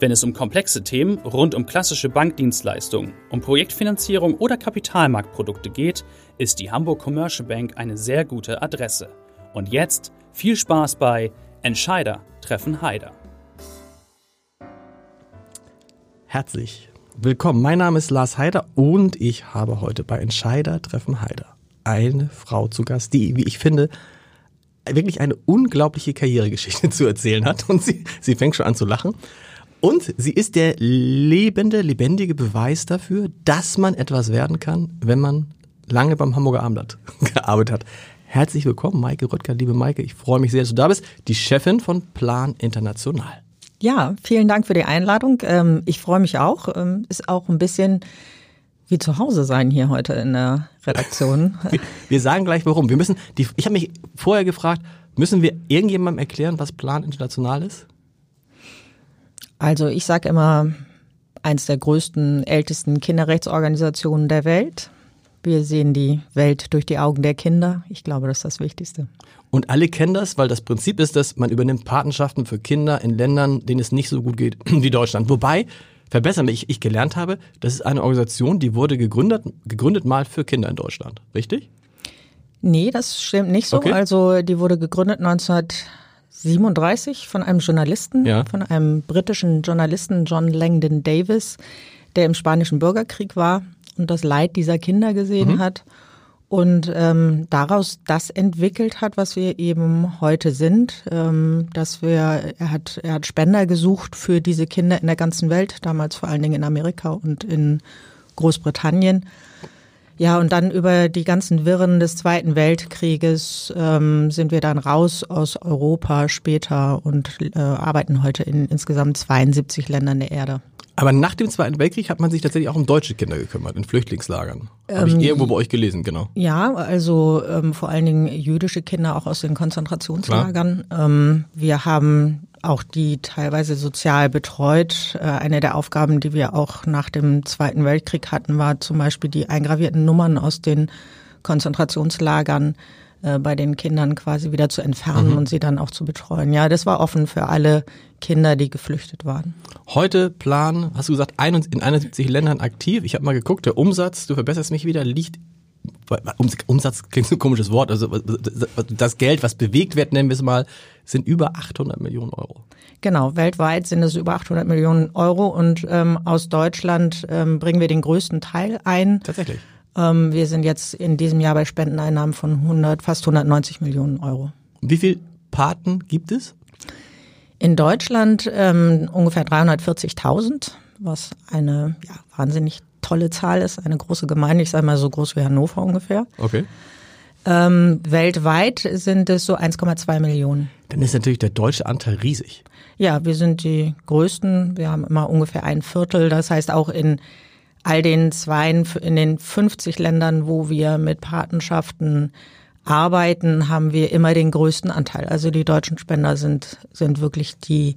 Wenn es um komplexe Themen rund um klassische Bankdienstleistungen, um Projektfinanzierung oder Kapitalmarktprodukte geht, ist die Hamburg Commercial Bank eine sehr gute Adresse. Und jetzt viel Spaß bei Entscheider treffen Heider. Herzlich willkommen. Mein Name ist Lars Heider und ich habe heute bei Entscheider treffen Heider eine Frau zu Gast, die, wie ich finde, wirklich eine unglaubliche Karrieregeschichte zu erzählen hat. Und sie, sie fängt schon an zu lachen. Und sie ist der lebende, lebendige Beweis dafür, dass man etwas werden kann, wenn man lange beim Hamburger Abendblatt gearbeitet hat. Herzlich willkommen, Maike Röttger, liebe Maike. Ich freue mich sehr, dass du da bist. Die Chefin von Plan International. Ja, vielen Dank für die Einladung. Ähm, ich freue mich auch. Ähm, ist auch ein bisschen wie zu Hause sein hier heute in der Redaktion. Wir sagen gleich warum. Wir müssen, die, ich habe mich vorher gefragt, müssen wir irgendjemandem erklären, was Plan International ist? Also ich sage immer, eins der größten, ältesten Kinderrechtsorganisationen der Welt. Wir sehen die Welt durch die Augen der Kinder. Ich glaube, das ist das Wichtigste. Und alle kennen das, weil das Prinzip ist, dass man übernimmt Patenschaften für Kinder in Ländern, denen es nicht so gut geht wie Deutschland. Wobei, verbessern mich, ich gelernt habe, das ist eine Organisation, die wurde gegründet, gegründet mal für Kinder in Deutschland. Richtig? Nee, das stimmt nicht so. Okay. Also die wurde gegründet 19 37 von einem Journalisten, ja. von einem britischen Journalisten, John Langdon Davis, der im Spanischen Bürgerkrieg war und das Leid dieser Kinder gesehen mhm. hat und ähm, daraus das entwickelt hat, was wir eben heute sind, ähm, dass wir er hat er hat Spender gesucht für diese Kinder in der ganzen Welt, damals vor allen Dingen in Amerika und in Großbritannien ja, und dann über die ganzen Wirren des Zweiten Weltkrieges ähm, sind wir dann raus aus Europa später und äh, arbeiten heute in insgesamt 72 Ländern der Erde. Aber nach dem Zweiten Weltkrieg hat man sich tatsächlich auch um deutsche Kinder gekümmert, in Flüchtlingslagern. Habe ich ähm, irgendwo bei euch gelesen, genau. Ja, also ähm, vor allen Dingen jüdische Kinder auch aus den Konzentrationslagern. Ähm, wir haben auch die teilweise sozial betreut. Äh, eine der Aufgaben, die wir auch nach dem Zweiten Weltkrieg hatten, war zum Beispiel die eingravierten Nummern aus den Konzentrationslagern äh, bei den Kindern quasi wieder zu entfernen mhm. und sie dann auch zu betreuen. Ja, das war offen für alle Kinder, die geflüchtet waren. Heute Plan, hast du gesagt, in 71 Ländern aktiv. Ich habe mal geguckt, der Umsatz, du verbesserst mich wieder, liegt Umsatz klingt so ein komisches Wort, also das Geld, was bewegt wird, nennen wir es mal, sind über 800 Millionen Euro. Genau, weltweit sind es über 800 Millionen Euro und ähm, aus Deutschland ähm, bringen wir den größten Teil ein. Tatsächlich. Ähm, wir sind jetzt in diesem Jahr bei Spendeneinnahmen von 100, fast 190 Millionen Euro. Wie viele Paten gibt es? In Deutschland ähm, ungefähr 340.000, was eine ja, wahnsinnig tolle Zahl ist, eine große Gemeinde, ich sage mal so groß wie Hannover ungefähr. Okay. Ähm, weltweit sind es so 1,2 Millionen. Dann ist natürlich der deutsche Anteil riesig. Ja, wir sind die größten. Wir haben immer ungefähr ein Viertel. Das heißt auch in all den zwei, in den 50 Ländern, wo wir mit Patenschaften arbeiten, haben wir immer den größten Anteil. Also die deutschen Spender sind, sind wirklich die,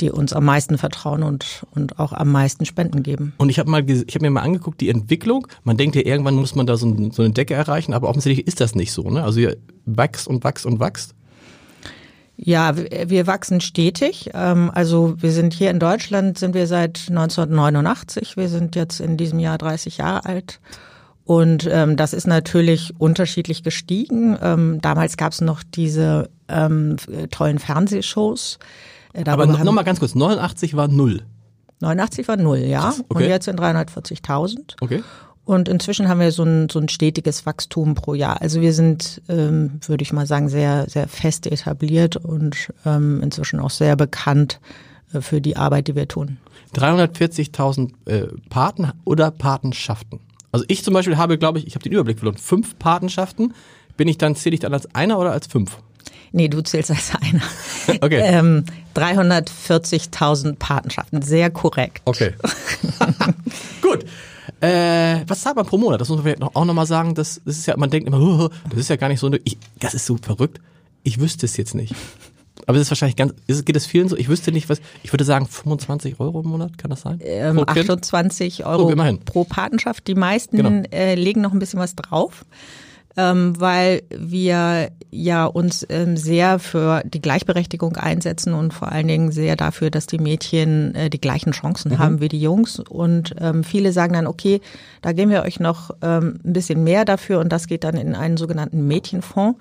die uns am meisten vertrauen und, und auch am meisten Spenden geben. Und ich habe mal, ich habe mir mal angeguckt, die Entwicklung. Man denkt ja, irgendwann muss man da so, ein, so eine Decke erreichen, aber offensichtlich ist das nicht so. Ne? Also ihr wächst und wächst und wächst. Ja, wir wachsen stetig. Ähm, also wir sind hier in Deutschland, sind wir seit 1989. Wir sind jetzt in diesem Jahr 30 Jahre alt. Und ähm, das ist natürlich unterschiedlich gestiegen. Ähm, damals gab es noch diese ähm, tollen Fernsehshows. Äh, Aber nochmal ganz kurz, 89 war null. 89 war null, ja. Krass, okay. Und jetzt sind 340.000. Okay. Und inzwischen haben wir so ein, so ein stetiges Wachstum pro Jahr. Also wir sind, ähm, würde ich mal sagen, sehr, sehr fest etabliert und ähm, inzwischen auch sehr bekannt äh, für die Arbeit, die wir tun. 340.000 äh, Paten oder Patenschaften. Also ich zum Beispiel habe, glaube ich, ich habe den Überblick verloren, fünf Patenschaften. Bin ich dann, zähle ich dann als einer oder als fünf? Nee, du zählst als einer. Okay. Ähm, 340.000 Patenschaften, sehr korrekt. Okay. Gut. Äh, was zahlt man pro Monat? Das muss man vielleicht auch nochmal sagen. Das, das ist ja, man denkt immer, das ist ja gar nicht so, ich, das ist so verrückt. Ich wüsste es jetzt nicht. Aber es ist wahrscheinlich ganz, ist, geht es vielen so? Ich wüsste nicht, was, ich würde sagen 25 Euro im Monat, kann das sein? Ähm, 28 Euro oh, pro Patenschaft. Die meisten genau. äh, legen noch ein bisschen was drauf ähm, weil wir ja uns ähm, sehr für die Gleichberechtigung einsetzen und vor allen Dingen sehr dafür, dass die Mädchen äh, die gleichen Chancen mhm. haben wie die Jungs. Und ähm, viele sagen dann, okay, da geben wir euch noch ähm, ein bisschen mehr dafür und das geht dann in einen sogenannten Mädchenfonds.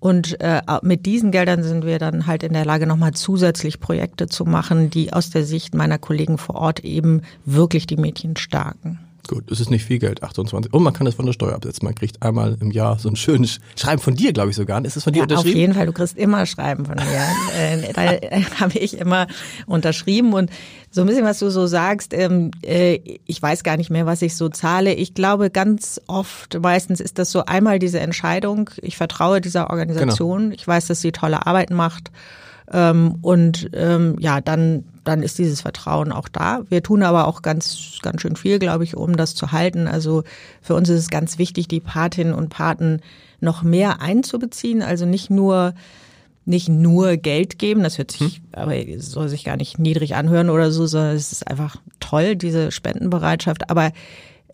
Und äh, mit diesen Geldern sind wir dann halt in der Lage, nochmal zusätzlich Projekte zu machen, die aus der Sicht meiner Kollegen vor Ort eben wirklich die Mädchen stärken. Gut, es ist nicht viel Geld, 28. Und man kann das von der Steuer absetzen. Man kriegt einmal im Jahr so ein schönes Schreiben von dir, glaube ich sogar. Ist es von dir ja, unterschrieben? Auf jeden Fall, du kriegst immer Schreiben von mir. äh, da äh, habe ich immer unterschrieben. Und so ein bisschen, was du so sagst, ähm, äh, ich weiß gar nicht mehr, was ich so zahle. Ich glaube, ganz oft, meistens ist das so einmal diese Entscheidung, ich vertraue dieser Organisation, genau. ich weiß, dass sie tolle Arbeit macht. Ähm, und ähm, ja, dann, dann ist dieses Vertrauen auch da. Wir tun aber auch ganz, ganz schön viel, glaube ich, um das zu halten. Also für uns ist es ganz wichtig, die Patinnen und Paten noch mehr einzubeziehen. Also nicht nur nicht nur Geld geben, das hört sich, hm. aber soll sich gar nicht niedrig anhören oder so, sondern es ist einfach toll, diese Spendenbereitschaft. Aber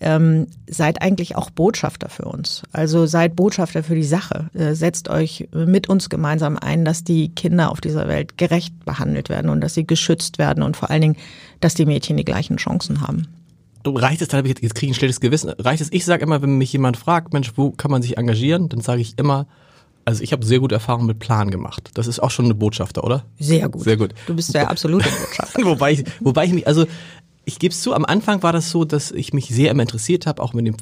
ähm, seid eigentlich auch Botschafter für uns. Also seid Botschafter für die Sache. Äh, setzt euch mit uns gemeinsam ein, dass die Kinder auf dieser Welt gerecht behandelt werden und dass sie geschützt werden und vor allen Dingen, dass die Mädchen die gleichen Chancen haben. Reicht es, dann, jetzt kriege ich ein schlechtes Gewissen, reicht es, ich sage immer, wenn mich jemand fragt, Mensch, wo kann man sich engagieren, dann sage ich immer, also ich habe sehr gute Erfahrungen mit Plan gemacht. Das ist auch schon eine Botschafter, oder? Sehr gut. Sehr gut. Du bist der absolute Botschafter. wobei ich, wobei ich mich, also ich gebe es zu, am Anfang war das so, dass ich mich sehr immer interessiert habe, auch mit dem,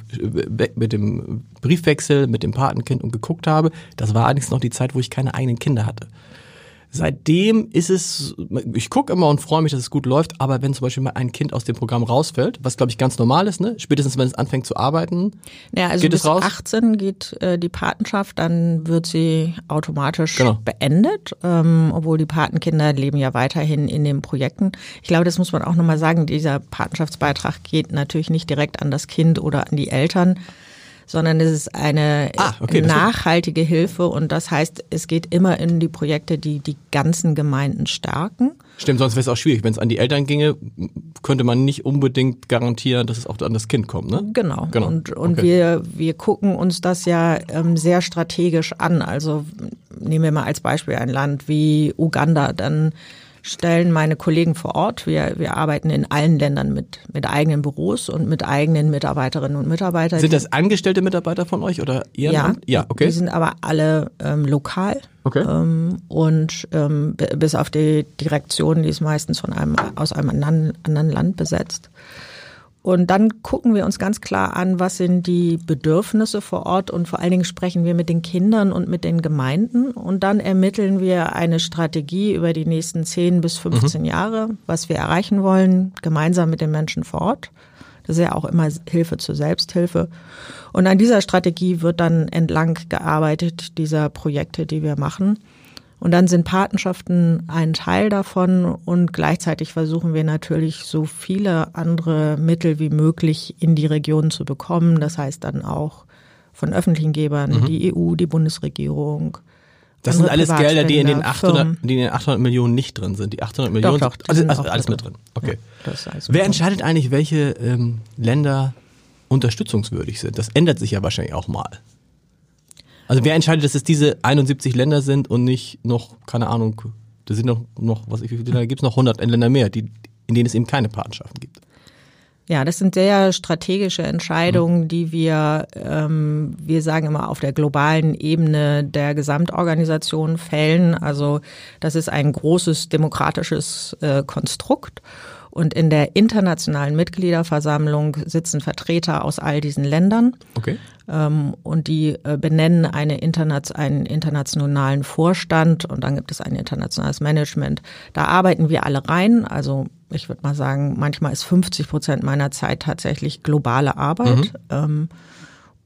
mit dem Briefwechsel, mit dem Patenkind und geguckt habe. Das war allerdings noch die Zeit, wo ich keine eigenen Kinder hatte. Seitdem ist es, ich gucke immer und freue mich, dass es gut läuft, aber wenn zum Beispiel mal ein Kind aus dem Programm rausfällt, was glaube ich ganz normal ist, ne? spätestens wenn es anfängt zu arbeiten, ja, also geht bis es raus? 18 geht äh, die Patenschaft, dann wird sie automatisch genau. beendet, ähm, obwohl die Patenkinder leben ja weiterhin in den Projekten. Ich glaube, das muss man auch nochmal sagen, dieser Patenschaftsbeitrag geht natürlich nicht direkt an das Kind oder an die Eltern, sondern es ist eine ah, okay, nachhaltige Hilfe und das heißt, es geht immer in die Projekte, die die ganzen Gemeinden stärken. Stimmt, sonst wäre es auch schwierig. Wenn es an die Eltern ginge, könnte man nicht unbedingt garantieren, dass es auch an das Kind kommt, ne? Genau. genau. Und, und okay. wir, wir gucken uns das ja ähm, sehr strategisch an. Also nehmen wir mal als Beispiel ein Land wie Uganda, dann stellen meine Kollegen vor Ort. Wir, wir arbeiten in allen Ländern mit, mit eigenen Büros und mit eigenen Mitarbeiterinnen und Mitarbeitern. Sind das angestellte Mitarbeiter von euch oder ihr? Ja, ja, okay. Die sind aber alle ähm, lokal. Okay. Ähm, und ähm, bis auf die Direktion, die ist meistens von einem aus einem anderen, anderen Land besetzt. Und dann gucken wir uns ganz klar an, was sind die Bedürfnisse vor Ort und vor allen Dingen sprechen wir mit den Kindern und mit den Gemeinden und dann ermitteln wir eine Strategie über die nächsten 10 bis 15 mhm. Jahre, was wir erreichen wollen, gemeinsam mit den Menschen vor Ort. Das ist ja auch immer Hilfe zur Selbsthilfe. Und an dieser Strategie wird dann entlang gearbeitet, dieser Projekte, die wir machen. Und dann sind Patenschaften ein Teil davon und gleichzeitig versuchen wir natürlich so viele andere Mittel wie möglich in die Region zu bekommen. Das heißt dann auch von öffentlichen Gebern, mhm. die EU, die Bundesregierung. Das sind alles Gelder, die in den 800, die in den 800 Millionen nicht drin sind. Die 800 Millionen, doch, doch, also, also alles mit drin. Okay. Ja, Wer entscheidet eigentlich, welche ähm, Länder unterstützungswürdig sind? Das ändert sich ja wahrscheinlich auch mal. Also wer entscheidet, dass es diese 71 Länder sind und nicht noch, keine Ahnung, da sind noch, noch was, wie viele Länder gibt es noch? 100 Länder mehr, die, in denen es eben keine Patenschaften gibt. Ja, das sind sehr strategische Entscheidungen, mhm. die wir, ähm, wir sagen immer, auf der globalen Ebene der Gesamtorganisation fällen. Also das ist ein großes demokratisches äh, Konstrukt. Und in der internationalen Mitgliederversammlung sitzen Vertreter aus all diesen Ländern. Okay. Ähm, und die äh, benennen eine Interna einen internationalen Vorstand und dann gibt es ein internationales Management. Da arbeiten wir alle rein. Also ich würde mal sagen, manchmal ist 50 Prozent meiner Zeit tatsächlich globale Arbeit. Mhm. Ähm,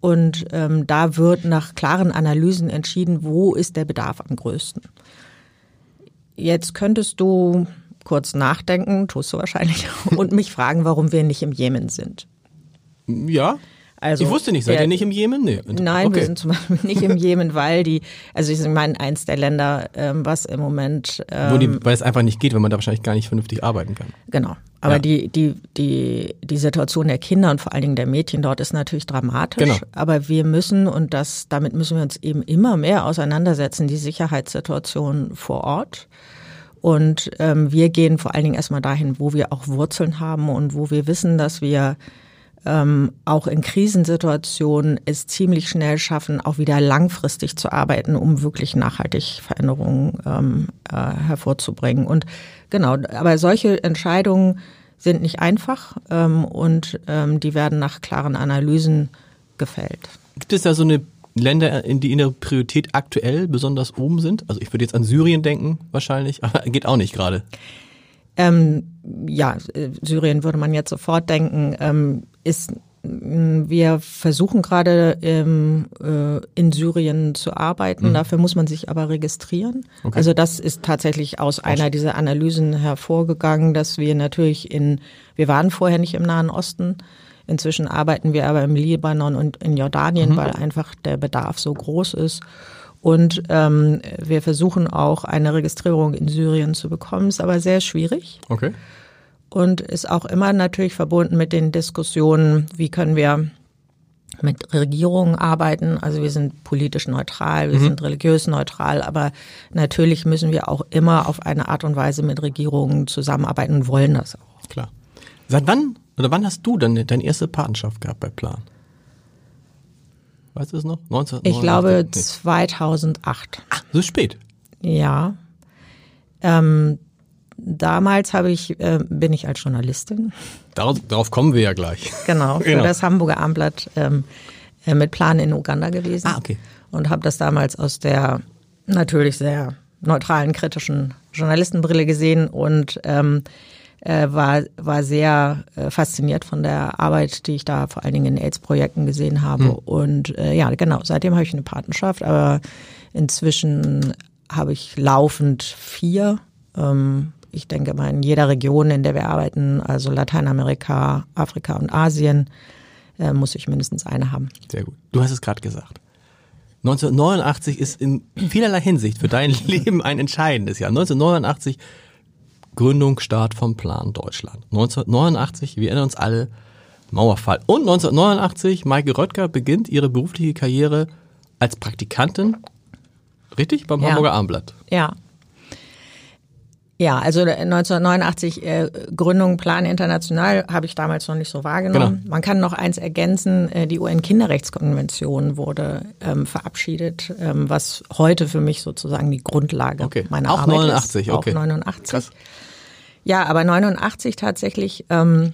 Und ähm, da wird nach klaren Analysen entschieden, wo ist der Bedarf am größten. Jetzt könntest du kurz nachdenken, tust du wahrscheinlich, und mich fragen, warum wir nicht im Jemen sind. Ja. Also, ich wusste nicht, seid der, ihr nicht im Jemen? Nee. Nein, okay. wir sind zum Beispiel nicht im Jemen, weil die, also ich meine, eins der Länder, ähm, was im Moment. Ähm, Wo die, ähm, weil es einfach nicht geht, weil man da wahrscheinlich gar nicht vernünftig arbeiten kann. Genau. Aber ja. die, die, die, die Situation der Kinder und vor allen Dingen der Mädchen dort ist natürlich dramatisch. Genau. Aber wir müssen, und das, damit müssen wir uns eben immer mehr auseinandersetzen, die Sicherheitssituation vor Ort. Und ähm, wir gehen vor allen Dingen erstmal dahin, wo wir auch Wurzeln haben und wo wir wissen, dass wir ähm, auch in Krisensituationen es ziemlich schnell schaffen, auch wieder langfristig zu arbeiten, um wirklich nachhaltig Veränderungen ähm, äh, hervorzubringen. Und genau, aber solche Entscheidungen sind nicht einfach ähm, und ähm, die werden nach klaren Analysen gefällt. Gibt es da so eine Länder, in die in der Priorität aktuell besonders oben sind? Also ich würde jetzt an Syrien denken wahrscheinlich, aber geht auch nicht gerade. Ähm, ja, Syrien würde man jetzt sofort denken, ähm, ist wir versuchen gerade ähm, äh, in Syrien zu arbeiten. Mhm. Dafür muss man sich aber registrieren. Okay. Also das ist tatsächlich aus einer dieser Analysen hervorgegangen, dass wir natürlich in, wir waren vorher nicht im Nahen Osten, Inzwischen arbeiten wir aber im Libanon und in Jordanien, mhm. weil einfach der Bedarf so groß ist. Und ähm, wir versuchen auch eine Registrierung in Syrien zu bekommen, ist aber sehr schwierig. Okay. Und ist auch immer natürlich verbunden mit den Diskussionen, wie können wir mit Regierungen arbeiten. Also wir sind politisch neutral, wir mhm. sind religiös neutral, aber natürlich müssen wir auch immer auf eine Art und Weise mit Regierungen zusammenarbeiten und wollen das auch. Klar. Seit wann oder wann hast du dann deine erste Patenschaft gehabt bei Plan? Weißt du es noch? 19, ich glaube nee. 2008. Ach, so spät. Ja. Ähm, damals habe ich, äh, bin ich als Journalistin. Darauf, darauf, kommen wir ja gleich. Genau, für genau. das Hamburger Armblatt ähm, äh, mit Plan in Uganda gewesen. Ah, okay. Und habe das damals aus der natürlich sehr neutralen, kritischen Journalistenbrille gesehen und ähm, äh, war, war sehr äh, fasziniert von der Arbeit, die ich da vor allen Dingen in AIDS-Projekten gesehen habe. Mhm. Und äh, ja, genau, seitdem habe ich eine Patenschaft, aber inzwischen habe ich laufend vier. Ähm, ich denke mal in jeder Region, in der wir arbeiten, also Lateinamerika, Afrika und Asien, äh, muss ich mindestens eine haben. Sehr gut. Du hast es gerade gesagt. 1989 ist in vielerlei Hinsicht für dein Leben ein entscheidendes Jahr. 1989 Gründung, Start vom Plan Deutschland. 1989, wir erinnern uns alle, Mauerfall. Und 1989, Maike Röttger beginnt ihre berufliche Karriere als Praktikantin, richtig, beim ja. Hamburger Armblatt. Ja. Ja, also 1989 äh, Gründung Plan International habe ich damals noch nicht so wahrgenommen. Genau. Man kann noch eins ergänzen, äh, die UN-Kinderrechtskonvention wurde ähm, verabschiedet, ähm, was heute für mich sozusagen die Grundlage okay. meiner Auch Arbeit 89, ist. Okay. Auch 89. Krass. Ja, aber 89 tatsächlich ähm,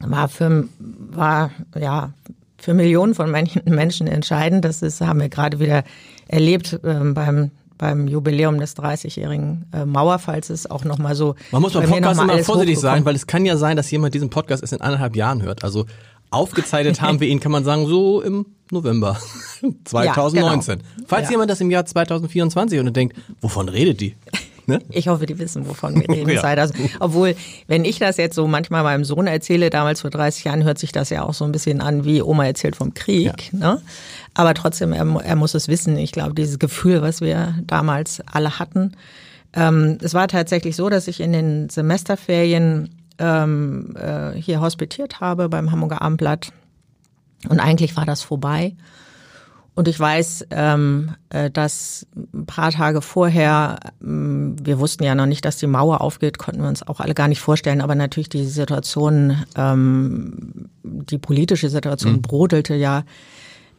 war für war ja für Millionen von Menschen entscheidend. Das ist, haben wir gerade wieder erlebt ähm, beim beim Jubiläum des 30-jährigen äh, Mauerfalls ist auch nochmal so. Man muss beim Podcast immer vorsichtig sein, weil es kann ja sein, dass jemand diesen Podcast erst in anderthalb Jahren hört. Also aufgezeichnet haben wir ihn, kann man sagen, so im November 2019. Ja, genau. Falls ja. jemand das im Jahr 2024 und denkt, wovon redet die? Ne? Ich hoffe, die wissen, wovon wir reden. ja. das. Obwohl, wenn ich das jetzt so manchmal meinem Sohn erzähle, damals vor 30 Jahren, hört sich das ja auch so ein bisschen an, wie Oma erzählt vom Krieg. Ja. Ne? Aber trotzdem, er, er, muss es wissen. Ich glaube, dieses Gefühl, was wir damals alle hatten. Ähm, es war tatsächlich so, dass ich in den Semesterferien ähm, äh, hier hospitiert habe beim Hamburger Abendblatt. Und eigentlich war das vorbei. Und ich weiß, ähm, äh, dass ein paar Tage vorher, ähm, wir wussten ja noch nicht, dass die Mauer aufgeht, konnten wir uns auch alle gar nicht vorstellen, aber natürlich die Situation, ähm, die politische Situation mhm. brodelte ja,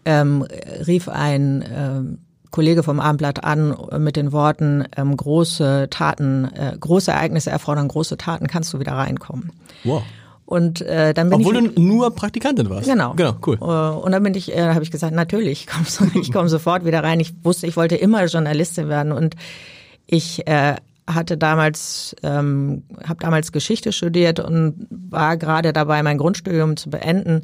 ähm, rief ein ähm, Kollege vom Abendblatt an mit den Worten, ähm, große Taten, äh, große Ereignisse erfordern große Taten, kannst du wieder reinkommen. Wow. Und äh, dann bin Obwohl ich, du nur Praktikantin warst. Genau. Genau, cool. Äh, und dann bin ich, äh, habe ich gesagt, natürlich, komm, ich komme sofort wieder rein. Ich wusste, ich wollte immer Journalistin werden und ich äh, hatte damals, ähm, habe damals Geschichte studiert und war gerade dabei, mein Grundstudium zu beenden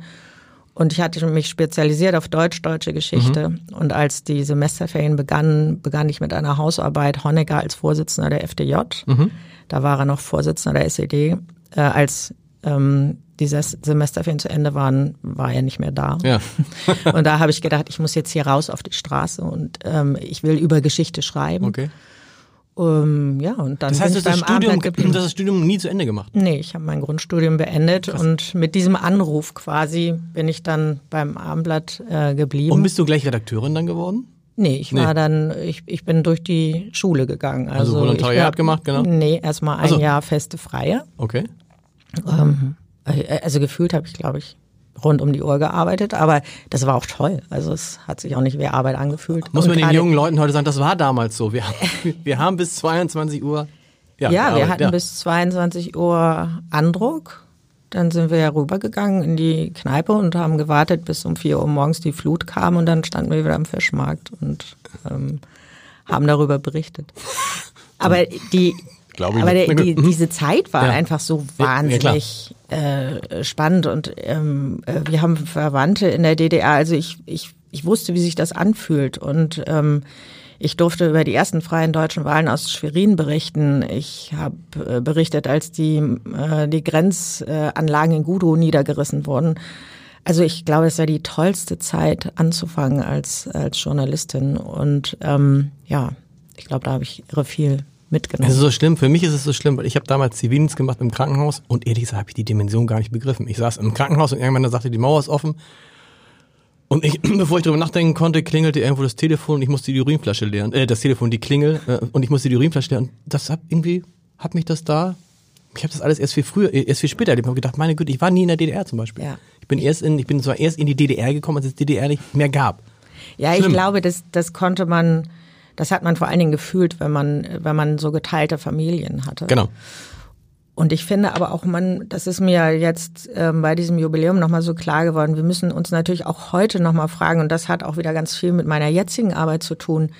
Und ich hatte mich spezialisiert auf Deutsch-deutsche Geschichte. Mhm. Und als die Semesterferien begannen, begann ich mit einer Hausarbeit Honecker als Vorsitzender der FDJ. Mhm. Da war er noch Vorsitzender der SED. Äh, als ähm, diese Semesterferien zu Ende waren, war er nicht mehr da. Ja. und da habe ich gedacht, ich muss jetzt hier raus auf die Straße und ähm, ich will über Geschichte schreiben. Okay. Um, ja, und dann das heißt, bin ich beim Studium, geblieben. das Studium nie zu Ende gemacht? Nee, ich habe mein Grundstudium beendet Krass. und mit diesem Anruf quasi bin ich dann beim Abendblatt äh, geblieben. Und bist du gleich Redakteurin dann geworden? Nee, ich war nee. dann, ich, ich bin durch die Schule gegangen. Also, also Volontariat gemacht, genau? Nee, erstmal ein also. Jahr feste Freie. Okay. Ähm, also gefühlt habe ich, glaube ich, rund um die Uhr gearbeitet, aber das war auch toll. Also es hat sich auch nicht wie Arbeit angefühlt. Muss man den jungen Leuten heute sagen, das war damals so. Wir, wir haben bis 22 Uhr. Ja, ja wir hatten ja. bis 22 Uhr Andruck. Dann sind wir ja rübergegangen in die Kneipe und haben gewartet, bis um 4 Uhr morgens die Flut kam und dann standen wir wieder am Fischmarkt und ähm, haben darüber berichtet. Aber die, Glaube ich Aber der, die, diese Zeit war ja. einfach so wahnsinnig ja, äh, spannend und ähm, äh, wir haben Verwandte in der DDR. Also ich, ich, ich wusste, wie sich das anfühlt und ähm, ich durfte über die ersten freien deutschen Wahlen aus Schwerin berichten. Ich habe äh, berichtet, als die, äh, die Grenzanlagen in Gudo niedergerissen wurden. Also ich glaube, es war die tollste Zeit anzufangen als, als Journalistin. Und ähm, ja, ich glaube, da habe ich irre viel mitgenommen. Es ist so schlimm, für mich ist es so schlimm, weil ich habe damals Zivildienst gemacht im Krankenhaus und ehrlich gesagt habe ich die Dimension gar nicht begriffen. Ich saß im Krankenhaus und irgendwann sagte, die Mauer ist offen. Und ich, bevor ich darüber nachdenken konnte, klingelte irgendwo das Telefon und ich musste die Urinflasche leeren, äh, das Telefon, die Klingel, äh, und ich musste die Urinflasche leeren. Und das hat irgendwie, hat mich das da, ich habe das alles erst viel früher, erst viel später erlebt. Ich habe gedacht, meine Güte, ich war nie in der DDR zum Beispiel. Ja. Ich bin erst in, ich bin zwar erst in die DDR gekommen, als es DDR nicht mehr gab. Ja, Schlimm. ich glaube, das, das konnte man, das hat man vor allen Dingen gefühlt, wenn man, wenn man so geteilte Familien hatte. Genau. Und ich finde aber auch, man, das ist mir jetzt ähm, bei diesem Jubiläum nochmal so klar geworden, wir müssen uns natürlich auch heute nochmal fragen, und das hat auch wieder ganz viel mit meiner jetzigen Arbeit zu tun,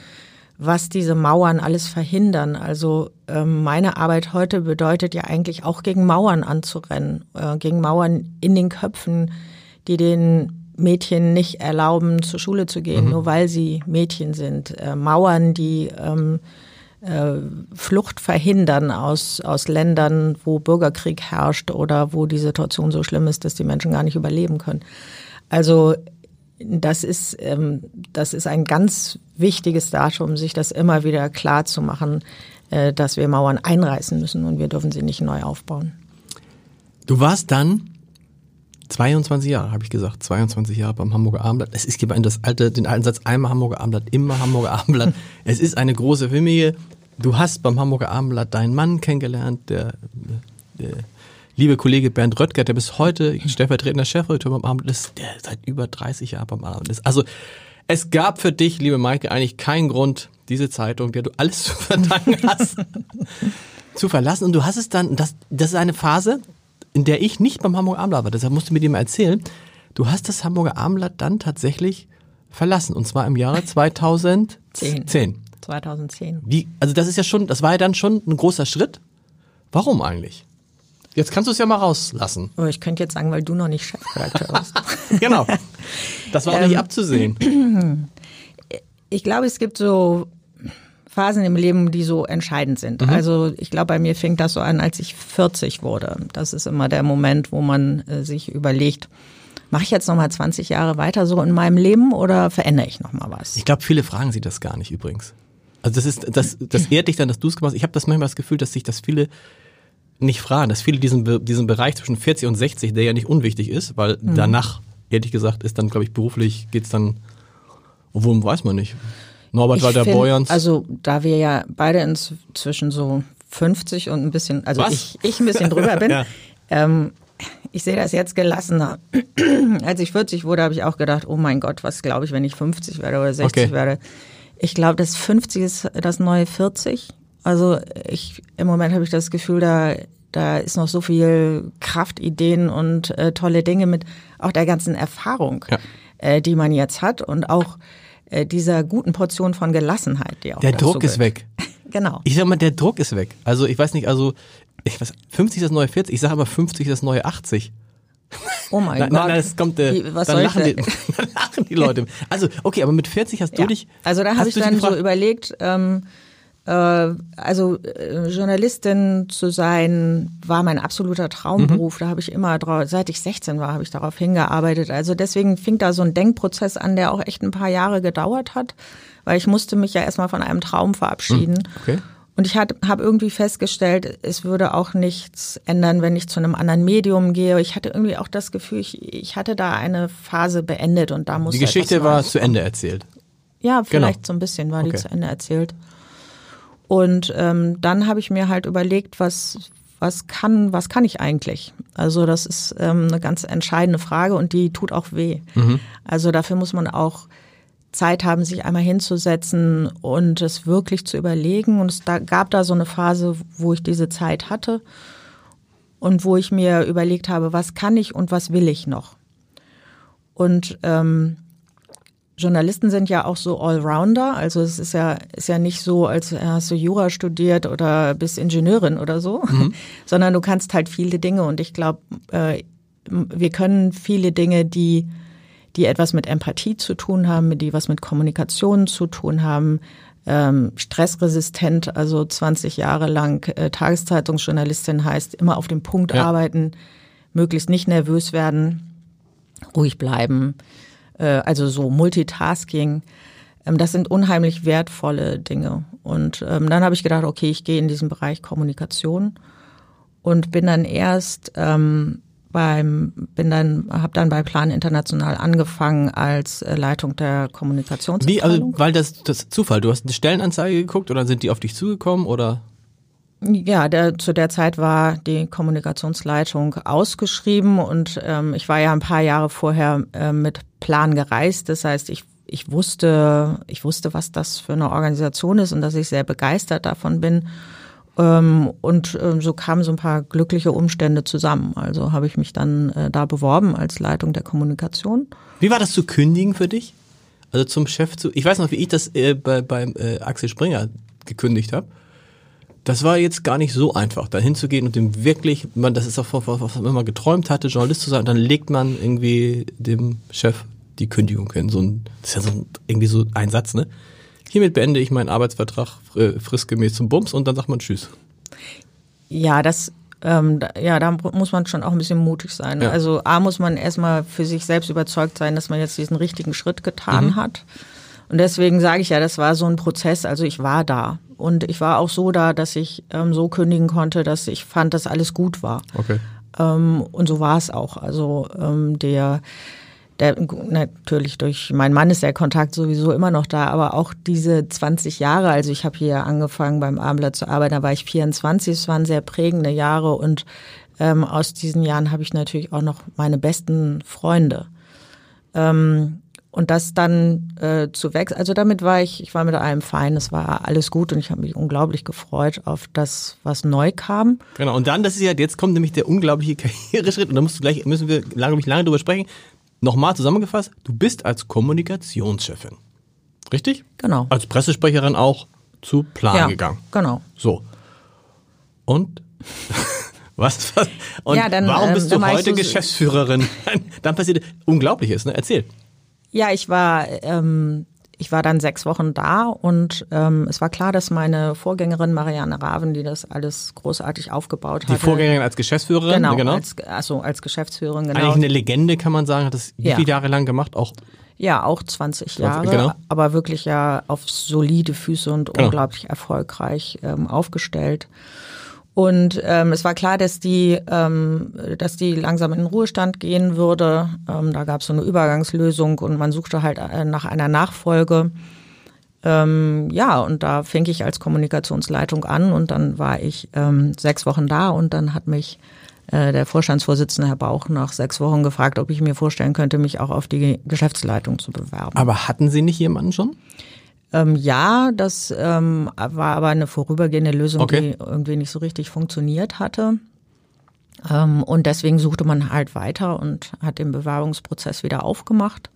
was diese Mauern alles verhindern. Also ähm, meine Arbeit heute bedeutet ja eigentlich auch gegen Mauern anzurennen, äh, gegen Mauern in den Köpfen, die den Mädchen nicht erlauben, zur Schule zu gehen, mhm. nur weil sie Mädchen sind. Äh, Mauern, die ähm, äh, Flucht verhindern aus, aus Ländern, wo Bürgerkrieg herrscht oder wo die Situation so schlimm ist, dass die Menschen gar nicht überleben können. Also das ist, ähm, das ist ein ganz wichtiges Datum, sich das immer wieder klar zu machen, äh, dass wir Mauern einreißen müssen und wir dürfen sie nicht neu aufbauen. Du warst dann 22 Jahre, habe ich gesagt. 22 Jahre beim Hamburger Abendblatt. Es ist gibt das alte, den alten Satz, einmal Hamburger Abendblatt, immer Hamburger Abendblatt. es ist eine große Familie. Du hast beim Hamburger Abendblatt deinen Mann kennengelernt, der, der liebe Kollege Bernd Röttger, der bis heute stellvertretender Chefredakteur beim Abendblatt ist, der seit über 30 Jahren beim Abendblatt ist. Also es gab für dich, liebe Maike, eigentlich keinen Grund, diese Zeitung, der du alles zu verdanken hast, zu verlassen. Und du hast es dann, das, das ist eine Phase, in der ich nicht beim Hamburger Abendblatt war. Deshalb musst du mir dir mal erzählen. Du hast das Hamburger Abendblatt dann tatsächlich verlassen und zwar im Jahre 2010. 10. 2010. Wie, also das ist ja schon, das war ja dann schon ein großer Schritt. Warum eigentlich? Jetzt kannst du es ja mal rauslassen. Oh, ich könnte jetzt sagen, weil du noch nicht Chefredakteur bist. genau. Das war auch nicht ähm, abzusehen. Ich glaube, es gibt so Phasen im Leben, die so entscheidend sind. Mhm. Also ich glaube, bei mir fing das so an, als ich 40 wurde. Das ist immer der Moment, wo man äh, sich überlegt, mache ich jetzt nochmal 20 Jahre weiter so in meinem Leben oder verändere ich nochmal was? Ich glaube, viele fragen sich das gar nicht übrigens. Also das ist, das, das ehrt dich dann, dass du es gemacht hast. Ich habe das manchmal das Gefühl, dass sich das viele nicht fragen, dass viele diesen, diesen Bereich zwischen 40 und 60, der ja nicht unwichtig ist, weil mhm. danach, ehrlich gesagt, ist dann, glaube ich, beruflich geht's dann, obwohl weiß man nicht. Norbert Walter Borjans. Also da wir ja beide inzwischen so 50 und ein bisschen, also ich, ich ein bisschen drüber bin, ja. ähm, ich sehe das jetzt gelassener. Als ich 40 wurde, habe ich auch gedacht, oh mein Gott, was glaube ich, wenn ich 50 werde oder 60 okay. werde. Ich glaube, das 50 ist das neue 40. Also ich im Moment habe ich das Gefühl, da da ist noch so viel Kraft, Ideen und äh, tolle Dinge mit auch der ganzen Erfahrung, ja. äh, die man jetzt hat und auch äh, dieser guten Portion von Gelassenheit, die auch Der Druck ist weg. genau. Ich sag mal, der Druck ist weg. Also ich weiß nicht, also ich weiß, 50 ist das neue 40, ich sage aber 50 ist das neue 80. Oh mein Gott. Nein, nein, das kommt, äh, Wie, was dann, lachen die, dann lachen die Leute. Also, okay, aber mit 40 hast du ja. dich. Also da habe ich dann so überlegt, ähm, äh, also äh, Journalistin zu sein, war mein absoluter Traumberuf. Mhm. Da habe ich immer, seit ich 16 war, habe ich darauf hingearbeitet. Also deswegen fing da so ein Denkprozess an, der auch echt ein paar Jahre gedauert hat, weil ich musste mich ja erstmal von einem Traum verabschieden. Mhm. Okay. Und ich habe irgendwie festgestellt, es würde auch nichts ändern, wenn ich zu einem anderen Medium gehe. Ich hatte irgendwie auch das Gefühl, ich, ich hatte da eine Phase beendet und da musste Die Geschichte war zu Ende erzählt. Ja, vielleicht genau. so ein bisschen war okay. die zu Ende erzählt. Und ähm, dann habe ich mir halt überlegt, was, was kann, was kann ich eigentlich? Also das ist ähm, eine ganz entscheidende Frage und die tut auch weh. Mhm. Also dafür muss man auch Zeit haben, sich einmal hinzusetzen und es wirklich zu überlegen. Und es da, gab da so eine Phase, wo ich diese Zeit hatte und wo ich mir überlegt habe, was kann ich und was will ich noch? Und ähm, Journalisten sind ja auch so Allrounder. Also es ist ja, ist ja nicht so, als hast du Jura studiert oder bist Ingenieurin oder so, mhm. sondern du kannst halt viele Dinge. Und ich glaube, äh, wir können viele Dinge, die, die etwas mit Empathie zu tun haben, die was mit Kommunikation zu tun haben, ähm, stressresistent, also 20 Jahre lang äh, Tageszeitungsjournalistin heißt, immer auf dem Punkt ja. arbeiten, möglichst nicht nervös werden, ruhig bleiben also so Multitasking. Ähm, das sind unheimlich wertvolle Dinge. Und ähm, dann habe ich gedacht, okay, ich gehe in diesen Bereich Kommunikation und bin dann erst ähm, beim bin dann habe dann bei Plan International angefangen als äh, Leitung der Kommunikationsabteilung. Wie also weil das das Zufall, du hast eine Stellenanzeige geguckt oder sind die auf dich zugekommen oder ja, der, zu der Zeit war die Kommunikationsleitung ausgeschrieben und ähm, ich war ja ein paar Jahre vorher äh, mit Plan gereist. Das heißt, ich, ich wusste, ich wusste, was das für eine Organisation ist und dass ich sehr begeistert davon bin. Ähm, und äh, so kamen so ein paar glückliche Umstände zusammen. Also habe ich mich dann äh, da beworben als Leitung der Kommunikation. Wie war das zu kündigen für dich? Also zum Chef zu. Ich weiß noch, wie ich das äh, bei, beim äh, Axel Springer gekündigt habe das war jetzt gar nicht so einfach, da hinzugehen und dem wirklich, man, das ist auch was man immer geträumt hatte, Journalist zu sein, und dann legt man irgendwie dem Chef die Kündigung hin. So ein, das ist ja so ein, irgendwie so ein Satz, ne? Hiermit beende ich meinen Arbeitsvertrag äh, fristgemäß zum Bums und dann sagt man Tschüss. Ja, das, ähm, da, ja, da muss man schon auch ein bisschen mutig sein. Ja. Also A muss man erstmal für sich selbst überzeugt sein, dass man jetzt diesen richtigen Schritt getan mhm. hat. Und deswegen sage ich ja, das war so ein Prozess. Also ich war da. Und ich war auch so da, dass ich ähm, so kündigen konnte, dass ich fand, dass alles gut war. Okay. Ähm, und so war es auch. Also ähm, der, der, natürlich durch mein Mann ist der Kontakt sowieso immer noch da, aber auch diese 20 Jahre, also ich habe hier angefangen beim Abendblatt zu arbeiten, da war ich 24, es waren sehr prägende Jahre und ähm, aus diesen Jahren habe ich natürlich auch noch meine besten Freunde. Ähm, und das dann äh, zu wechseln, also damit war ich, ich war mit allem fein, es war alles gut und ich habe mich unglaublich gefreut auf das, was neu kam. Genau, und dann, das ist ja, jetzt kommt nämlich der unglaubliche Karriereschritt und da musst du gleich, müssen wir lange, lange drüber sprechen. Nochmal zusammengefasst, du bist als Kommunikationschefin. Richtig? Genau. Als Pressesprecherin auch zu Plan ja, gegangen. Genau. So. Und? was, was? Und ja, dann, warum bist ähm, du heute Geschäftsführerin? dann passiert Unglaubliches, ne? Erzähl. Ja, ich war, ähm, ich war dann sechs Wochen da und ähm, es war klar, dass meine Vorgängerin Marianne Raven, die das alles großartig aufgebaut hat. Die Vorgängerin als Geschäftsführerin? Genau, genau. Als, also als Geschäftsführerin, genau. Eigentlich eine Legende, kann man sagen, hat das ja. viele Jahre lang gemacht? Auch ja, auch 20 Jahre, genau. aber wirklich ja auf solide Füße und genau. unglaublich erfolgreich ähm, aufgestellt. Und ähm, es war klar, dass die, ähm, dass die langsam in den Ruhestand gehen würde. Ähm, da gab es so eine Übergangslösung und man suchte halt äh, nach einer Nachfolge. Ähm, ja, und da fing ich als Kommunikationsleitung an und dann war ich ähm, sechs Wochen da und dann hat mich äh, der Vorstandsvorsitzende Herr Bauch nach sechs Wochen gefragt, ob ich mir vorstellen könnte, mich auch auf die Geschäftsleitung zu bewerben. Aber hatten Sie nicht jemanden schon? Ähm, ja, das ähm, war aber eine vorübergehende Lösung, okay. die irgendwie nicht so richtig funktioniert hatte. Ähm, und deswegen suchte man halt weiter und hat den Bewerbungsprozess wieder aufgemacht.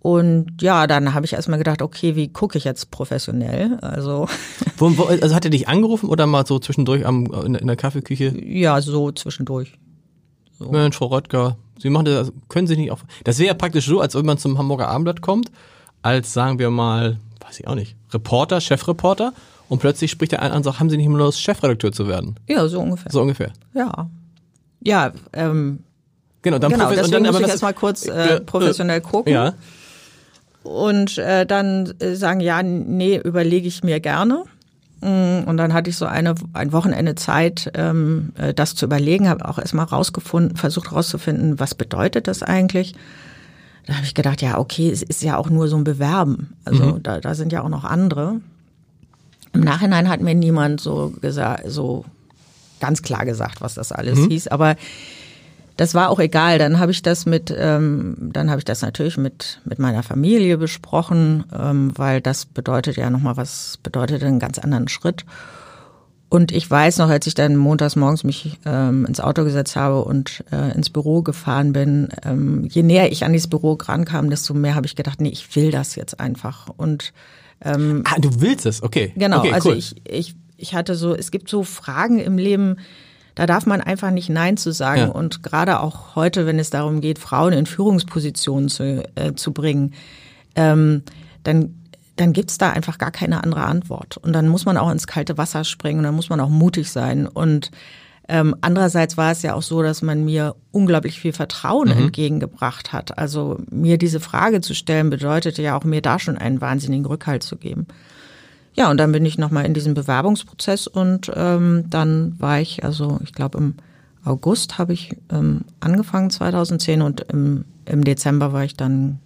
Und ja, dann habe ich erstmal gedacht, okay, wie gucke ich jetzt professionell? Also, wo, wo, also hat er dich angerufen oder mal so zwischendurch am, in, in der Kaffeeküche? Ja, so zwischendurch. So. Mensch, Frau Röttger, Sie machen das, können sich nicht auf. Das wäre ja praktisch so, als wenn man zum Hamburger Abendblatt kommt, als sagen wir mal, weiß ich auch nicht, Reporter, Chefreporter und plötzlich spricht der eine an und sagt, haben Sie nicht immer Lust, Chefredakteur zu werden? Ja, so ungefähr. So ungefähr. Ja. Ja, ähm, Genau, dann genau, deswegen und dann, muss aber ich das- erstmal kurz äh, äh, professionell gucken. Ja. und äh, dann äh, sagen, ja, nee, überlege ich mir gerne. Mm, Und dann hatte ich so eine, ein Wochenende Zeit, ähm, äh, das zu überlegen, habe auch erstmal rausgefunden, versucht rauszufinden, was bedeutet das eigentlich. Da habe ich gedacht, ja, okay, es ist ja auch nur so ein Bewerben. Also da, da sind ja auch noch andere. Im Nachhinein hat mir niemand so gesagt, so ganz klar gesagt, was das alles hieß. Aber das war auch egal. Dann habe ich das mit, ähm, dann habe ich das natürlich mit mit meiner Familie besprochen, ähm, weil das bedeutet ja nochmal was, bedeutet einen ganz anderen Schritt. Und ich weiß noch, als ich dann montags morgens mich ähm, ins Auto gesetzt habe und äh, ins Büro gefahren bin, ähm, je näher ich an dieses Büro rankam, desto mehr habe ich gedacht, nee, ich will das jetzt einfach. Und ähm, Ah, du willst es, okay. Genau, okay, also cool. ich, ich, ich hatte so, es gibt so Fragen im Leben, da darf man einfach nicht Nein zu sagen. Ja. Und gerade auch heute, wenn es darum geht, Frauen in Führungspositionen zu, äh, zu bringen, ähm, dann, dann gibt's da einfach gar keine andere Antwort. Und dann muss man auch ins kalte Wasser springen und dann muss man auch mutig sein. Und ähm, andererseits war es ja auch so, dass man mir unglaublich viel Vertrauen entgegengebracht hat. Also mir diese Frage zu stellen, bedeutete ja auch mir da schon einen wahnsinnigen Rückhalt zu geben. Ja, und dann bin ich nochmal in diesem Bewerbungsprozess und ähm, dann war ich, also ich glaube im August habe ich ähm, angefangen 2010 und im, im Dezember war ich dann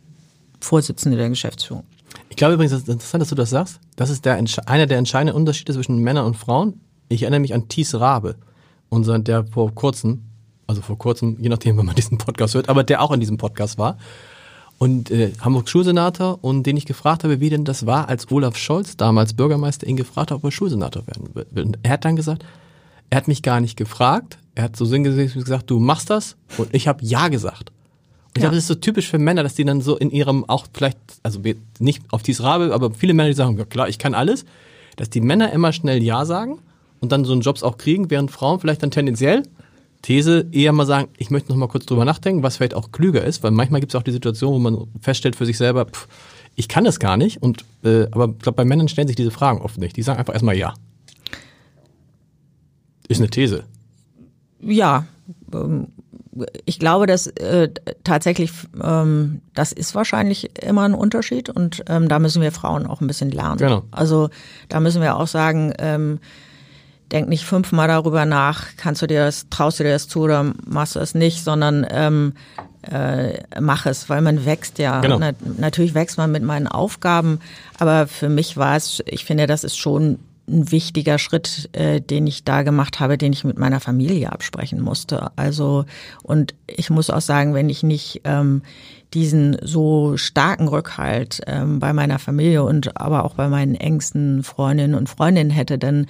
Vorsitzende der Geschäftsführung. Ich glaube übrigens, das ist interessant, dass du das sagst. Das ist der, einer der entscheidenden Unterschiede zwischen Männern und Frauen. Ich erinnere mich an Thies Rabe, unser, der vor kurzem, also vor kurzem, je nachdem, wenn man diesen Podcast hört, aber der auch in diesem Podcast war. Und äh, Hamburg Schulsenator und den ich gefragt habe, wie denn das war, als Olaf Scholz, damals Bürgermeister, ihn gefragt hat, ob er Schulsenator werden will. Und er hat dann gesagt, er hat mich gar nicht gefragt, er hat so sinngemäß gesagt, du machst das und ich habe Ja gesagt. Ich Ja. glaube, das ist so typisch für Männer, dass die dann so in ihrem auch vielleicht, also nicht auf Thies Rabe, aber viele Männer, die sagen, ja klar, ich kann alles, dass die Männer immer schnell Ja sagen und dann so einen Jobs auch kriegen, während Frauen vielleicht dann tendenziell, These, eher mal sagen, ich möchte noch mal kurz drüber nachdenken, was vielleicht auch klüger ist, weil manchmal gibt es auch die Situation, wo man feststellt für sich selber, pff, ich kann das gar nicht, und äh, aber ich glaube, bei Männern stellen sich diese Fragen oft nicht. Die sagen einfach erstmal Ja. Ist eine These. Ja, ähm, ich glaube, dass äh, tatsächlich, ähm, das ist wahrscheinlich immer ein Unterschied und ähm, da müssen wir Frauen auch ein bisschen lernen. Genau. Also da müssen wir auch sagen, ähm, denk nicht fünfmal darüber nach, kannst du dir das, traust du dir das zu oder machst du es nicht, sondern ähm, äh, mach es, weil man wächst ja. Genau. Na, natürlich wächst man mit meinen Aufgaben, aber für mich war es, ich finde, das ist schon ein wichtiger Schritt, äh, den ich da gemacht habe, den ich mit meiner Familie absprechen musste. Also und ich muss auch sagen, wenn ich nicht ähm, diesen so starken Rückhalt ähm, bei meiner Familie und aber auch bei meinen engsten Freundinnen und Freundinnen hätte, dann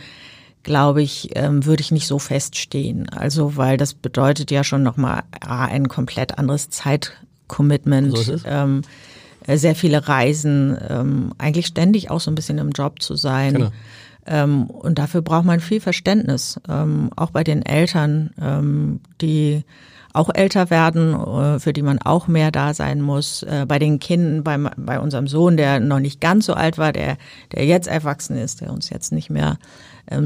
glaube ich, ähm, würde ich nicht so feststehen. Also, weil das bedeutet ja schon nochmal ein komplett anderes Zeitcommitment. So. Ähm, äh, sehr viele Reisen, ähm, eigentlich ständig auch so ein bisschen im Job zu sein. Genau. Ähm, und dafür braucht man viel Verständnis, ähm, auch bei den Eltern, ähm, die auch älter werden, äh, für die man auch mehr da sein muss. Äh, bei den Kindern, bei, bei unserem Sohn, der noch nicht ganz so alt war, der, der jetzt erwachsen ist, der uns jetzt nicht mehr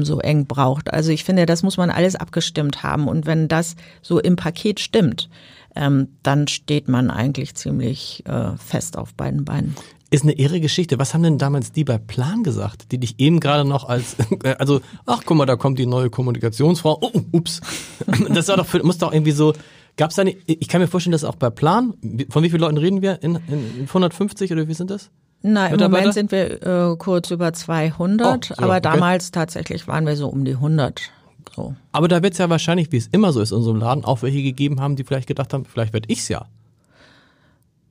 so eng braucht. Also ich finde, das muss man alles abgestimmt haben. Und wenn das so im Paket stimmt, dann steht man eigentlich ziemlich äh, fest auf beiden Beinen. Ist eine irre Geschichte. Was haben denn damals die bei Plan gesagt, die dich eben gerade noch als, also, ach guck mal, da kommt die neue Kommunikationsfrau. Oh, ups. Das war doch, für, muss doch irgendwie so, gab es eine, ich kann mir vorstellen, dass auch bei Plan, von wie vielen Leuten reden wir? In, in 150 oder wie sind das? Na, im? Moment sind wir äh, kurz über 200, Oh, so, aber okay. damals tatsächlich waren wir so um die 100. So. Aber da wird es ja wahrscheinlich, wie es immer so ist in so einem Laden, auch welche gegeben haben, die vielleicht gedacht haben, vielleicht werde ich's ja.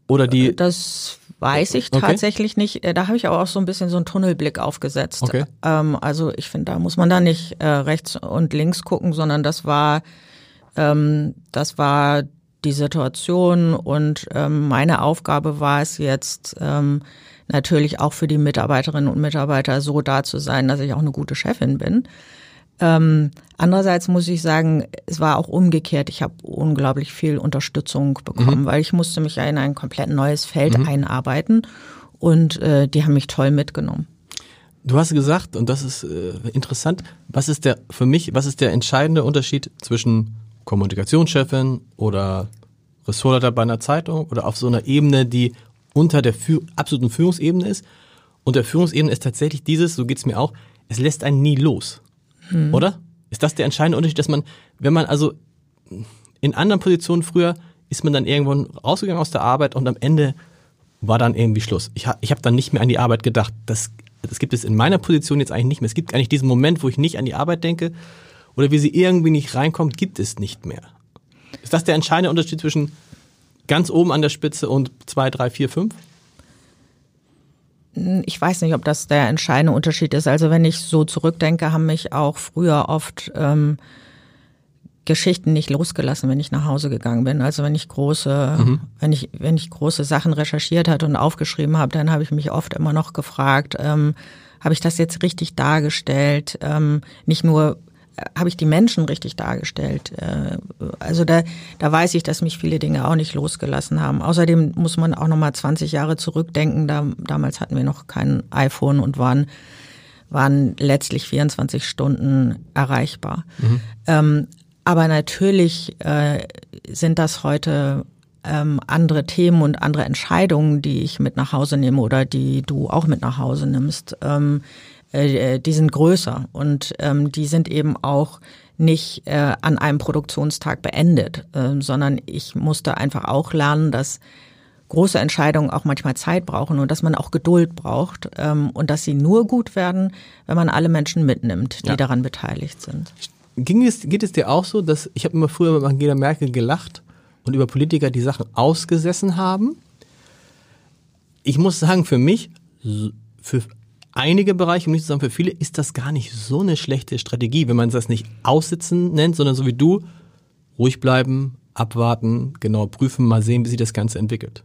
Oder die, Das weiß ich Okay. tatsächlich nicht. Äh, Da habe ich aber auch so ein bisschen so einen Tunnelblick aufgesetzt. Okay. Ähm, also ich finde, da muss man da nicht äh, rechts und links gucken, sondern das war, ähm, das war die Situation und ähm, meine Aufgabe war es jetzt ähm, natürlich auch für die Mitarbeiterinnen und Mitarbeiter so da zu sein, dass ich auch eine gute Chefin bin. Ähm, andererseits muss ich sagen, es war auch umgekehrt. Ich habe unglaublich viel Unterstützung bekommen, mhm. weil ich musste mich ja in ein komplett neues Feld mhm. einarbeiten und äh, die haben mich toll mitgenommen. Du hast gesagt, und das ist äh, interessant, was ist der, für mich, was ist der entscheidende Unterschied zwischen Kommunikationschefin oder Ressortleiter bei einer Zeitung oder auf so einer Ebene, die unter der Führ absoluten Führungsebene ist? Und der Führungsebene ist tatsächlich dieses, so geht's mir auch, es lässt einen nie los. Hm. Oder? Ist das der entscheidende Unterschied, dass man, wenn man also in anderen Positionen früher ist man dann irgendwann rausgegangen aus der Arbeit und am Ende war dann irgendwie Schluss. Ich, ha, ich habe dann nicht mehr an die Arbeit gedacht. Das, das gibt es in meiner Position jetzt eigentlich nicht mehr. Es gibt eigentlich diesen Moment, wo ich nicht an die Arbeit denke oder wie sie irgendwie nicht reinkommt, gibt es nicht mehr. Ist das der entscheidende Unterschied zwischen ganz oben an der Spitze und zwei, drei, vier, fünf? Ich weiß nicht, ob das der entscheidende Unterschied ist. Also wenn ich so zurückdenke, haben mich auch früher oft ähm, Geschichten nicht losgelassen, wenn ich nach Hause gegangen bin. Also wenn ich große, mhm. wenn ich wenn ich große Sachen recherchiert hatte und aufgeschrieben habe, dann habe ich mich oft immer noch gefragt, ähm, habe ich das jetzt richtig dargestellt? Ähm, nicht nur habe ich die Menschen richtig dargestellt. Äh, also da, da weiß ich, dass mich viele Dinge auch nicht losgelassen haben. Außerdem muss man auch noch mal 20 Jahre zurückdenken. Da, damals hatten wir noch kein iPhone und waren waren letztlich 24 Stunden erreichbar. Mhm. Ähm, aber natürlich äh, sind das heute ähm, andere Themen und andere Entscheidungen, die ich mit nach Hause nehme oder die du auch mit nach Hause nimmst. Ähm, äh, die sind größer und ähm, die sind eben auch nicht äh, an einem Produktionstag beendet, äh, sondern ich musste einfach auch lernen, dass große Entscheidungen auch manchmal Zeit brauchen und dass man auch Geduld braucht ähm, und dass sie nur gut werden, wenn man alle Menschen mitnimmt, die ja. daran beteiligt sind. Ging es, geht es dir auch so, dass ich habe immer früher mit Angela Merkel gelacht und über Politiker, die Sachen ausgesessen haben? Ich muss sagen, für mich, für einige Bereiche, um nicht zu sagen für viele, ist das gar nicht so eine schlechte Strategie, wenn man das nicht aussitzen nennt, sondern so wie du, ruhig bleiben, abwarten, genau prüfen, mal sehen, wie sich das Ganze entwickelt.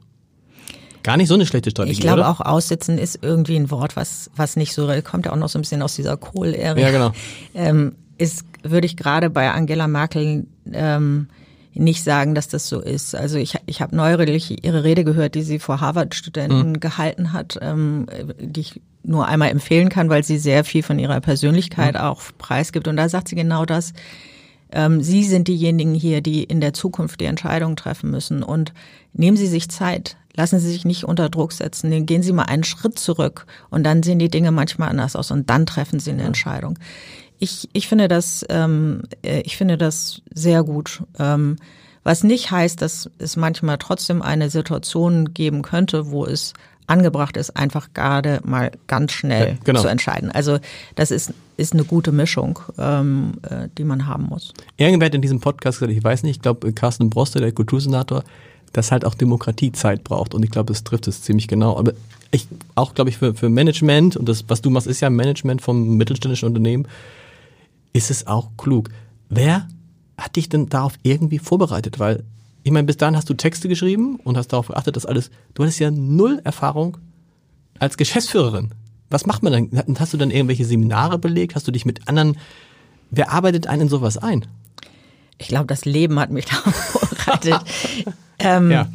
Gar nicht so eine schlechte Strategie. Ich glaube oder? auch aussitzen ist irgendwie ein Wort, was, was nicht so, kommt ja auch noch so ein bisschen aus dieser Kohl-Ära. Ja, genau. Ähm, ist, würde ich gerade bei Angela Merkel ähm, nicht sagen, dass das so ist. Also ich, ich habe neuerlich ihre Rede gehört, die sie vor Harvard-Studenten mhm. gehalten hat, ähm, die ich nur einmal empfehlen kann, weil sie sehr viel von ihrer Persönlichkeit mhm. auch preisgibt. Und da sagt sie genau das. Ähm, sie sind diejenigen hier, die in der Zukunft die Entscheidungen treffen müssen. Und nehmen Sie sich Zeit. Lassen Sie sich nicht unter Druck setzen. Gehen Sie mal einen Schritt zurück. Und dann sehen die Dinge manchmal anders aus. Und dann treffen Sie eine Entscheidung. Ich, ich finde das, ähm, äh, ich finde das sehr gut. Ähm, was nicht heißt, dass es manchmal trotzdem eine Situation geben könnte, wo es angebracht ist, einfach gerade mal ganz schnell ja, genau. zu entscheiden. Also das ist, ist eine gute Mischung, ähm, äh, die man haben muss. Irgendwer hat in diesem Podcast gesagt, ich weiß nicht, ich glaube Carsten Broster, der Kultursenator, dass halt auch Demokratie Zeit braucht. Und ich glaube, das trifft es ziemlich genau. Aber ich auch, glaube ich, für, für Management, und das, was du machst, ist ja Management vom mittelständischen Unternehmen, ist es auch klug. Wer hat dich denn darauf irgendwie vorbereitet? Weil, ich meine, bis dahin hast du Texte geschrieben und hast darauf geachtet, dass alles, du hattest ja null Erfahrung als Geschäftsführerin. Was macht man dann? Hast du dann irgendwelche Seminare belegt? Hast du dich mit anderen, wer arbeitet einen in sowas ein? Ich glaube, das Leben hat mich darauf vorbereitet. ähm, ja.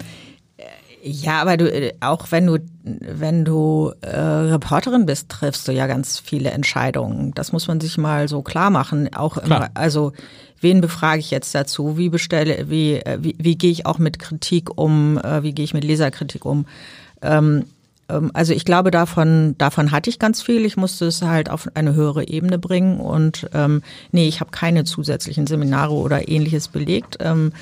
Ja, aber du äh, auch wenn du wenn du äh, Reporterin bist, triffst du ja ganz viele Entscheidungen. Das muss man sich mal so klar machen. Auch immer, also wen befrage ich jetzt dazu? Wie bestelle wie äh, wie, wie gehe ich auch mit Kritik um? Äh, wie gehe ich mit Leserkritik um? Ähm, ähm, also ich glaube, davon, davon hatte ich ganz viel. Ich musste es halt auf eine höhere Ebene bringen. Und ähm, nee, ich habe keine zusätzlichen Seminare oder ähnliches belegt. Ähm,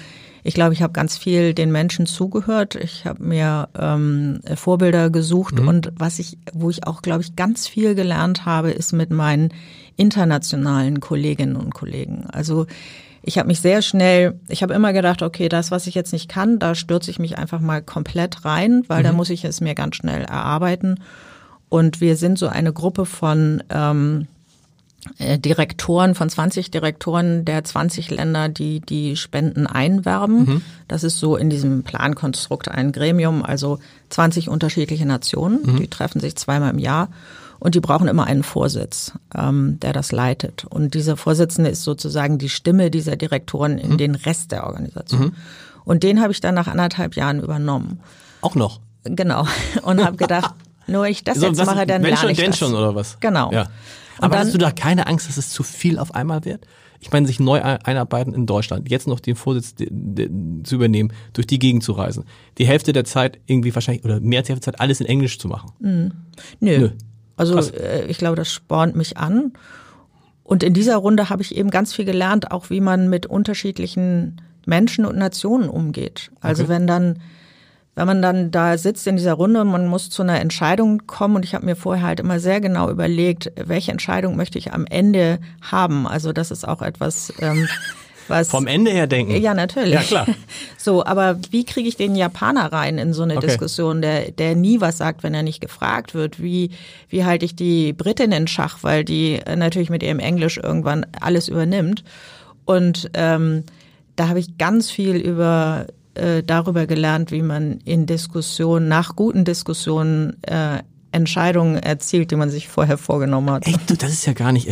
ich glaube, ich habe ganz viel den Menschen zugehört. Ich habe mir ähm, Vorbilder gesucht mhm. und was ich, wo ich auch, glaube ich, ganz viel gelernt habe, ist mit meinen internationalen Kolleginnen und Kollegen. Also ich habe mich sehr schnell, ich habe immer gedacht, okay, das, was ich jetzt nicht kann, da stürze ich mich einfach mal komplett rein, weil mhm. da muss ich es mir ganz schnell erarbeiten. Und wir sind so eine Gruppe von ähm, äh, Direktoren von 20 Direktoren der 20 Länder, die die Spenden einwerben. Mhm. Das ist so in diesem Plankonstrukt ein Gremium, also 20 unterschiedliche Nationen, mhm. die treffen sich zweimal im Jahr. Und die brauchen immer einen Vorsitz, ähm, der das leitet. Und dieser Vorsitzende ist sozusagen die Stimme dieser Direktoren in mhm. den Rest der Organisation. Mhm. Und den habe ich dann nach anderthalb Jahren übernommen. Auch noch? Genau. Und habe gedacht, nur ich das so, jetzt was, mache, dann wenn schon, ich denn das. schon oder was? Genau. Ja. Aber dann, hast du da keine Angst, dass es zu viel auf einmal wird? Ich meine, sich neu einarbeiten in Deutschland, jetzt noch den Vorsitz zu übernehmen, durch die Gegend zu reisen, die Hälfte der Zeit irgendwie wahrscheinlich oder mehr als die Hälfte der Zeit alles in Englisch zu machen. Mhm. Nö. Nö. Also Krass. Äh, ich glaube, das spornt mich an. Und in dieser Runde habe ich eben ganz viel gelernt, auch wie man mit unterschiedlichen Menschen und Nationen umgeht. Also okay. wenn dann wenn man dann da sitzt in dieser Runde und man muss zu einer Entscheidung kommen und ich habe mir vorher halt immer sehr genau überlegt, welche Entscheidung möchte ich am Ende haben. Also das ist auch etwas, ähm, was vom Ende her denken. Ja, natürlich. Ja klar. So, aber wie kriege ich den Japaner rein in so eine okay. Diskussion, der der nie was sagt, wenn er nicht gefragt wird? Wie wie halte ich die Britin in Schach, weil die natürlich mit ihrem Englisch irgendwann alles übernimmt und ähm, da habe ich ganz viel über äh, darüber gelernt, wie man in Diskussionen, nach guten Diskussionen äh, Entscheidungen erzielt, die man sich vorher vorgenommen hat. Ey, du, das ist ja gar nicht,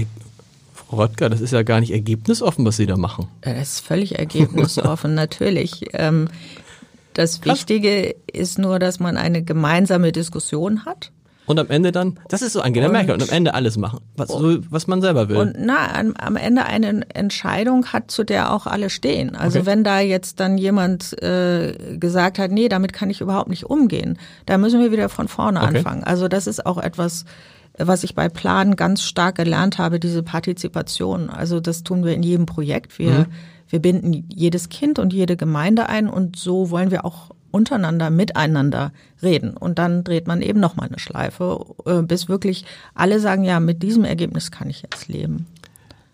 Frau Röttger, das ist ja gar nicht ergebnisoffen, was Sie da machen. Das ist völlig ergebnisoffen, natürlich. Ähm, das Wichtige ist nur, dass man eine gemeinsame Diskussion hat und am Ende dann, das ist so Angela und, Merkel, und am Ende alles machen, was, so, was man selber will. Und na, am, am, Ende eine Entscheidung hat, zu der auch alle stehen. Also okay. wenn da jetzt dann jemand äh, gesagt hat, nee, damit kann ich überhaupt nicht umgehen, da müssen wir wieder von vorne okay. anfangen. Also das ist auch etwas, was ich bei Plan ganz stark gelernt habe, diese Partizipation. Also das tun wir in jedem Projekt. Wir, mhm. wir binden jedes Kind und jede Gemeinde ein und so wollen wir auch untereinander, miteinander reden. Und dann dreht man eben nochmal eine Schleife, äh, bis wirklich alle sagen, ja, mit diesem Ergebnis kann ich jetzt leben.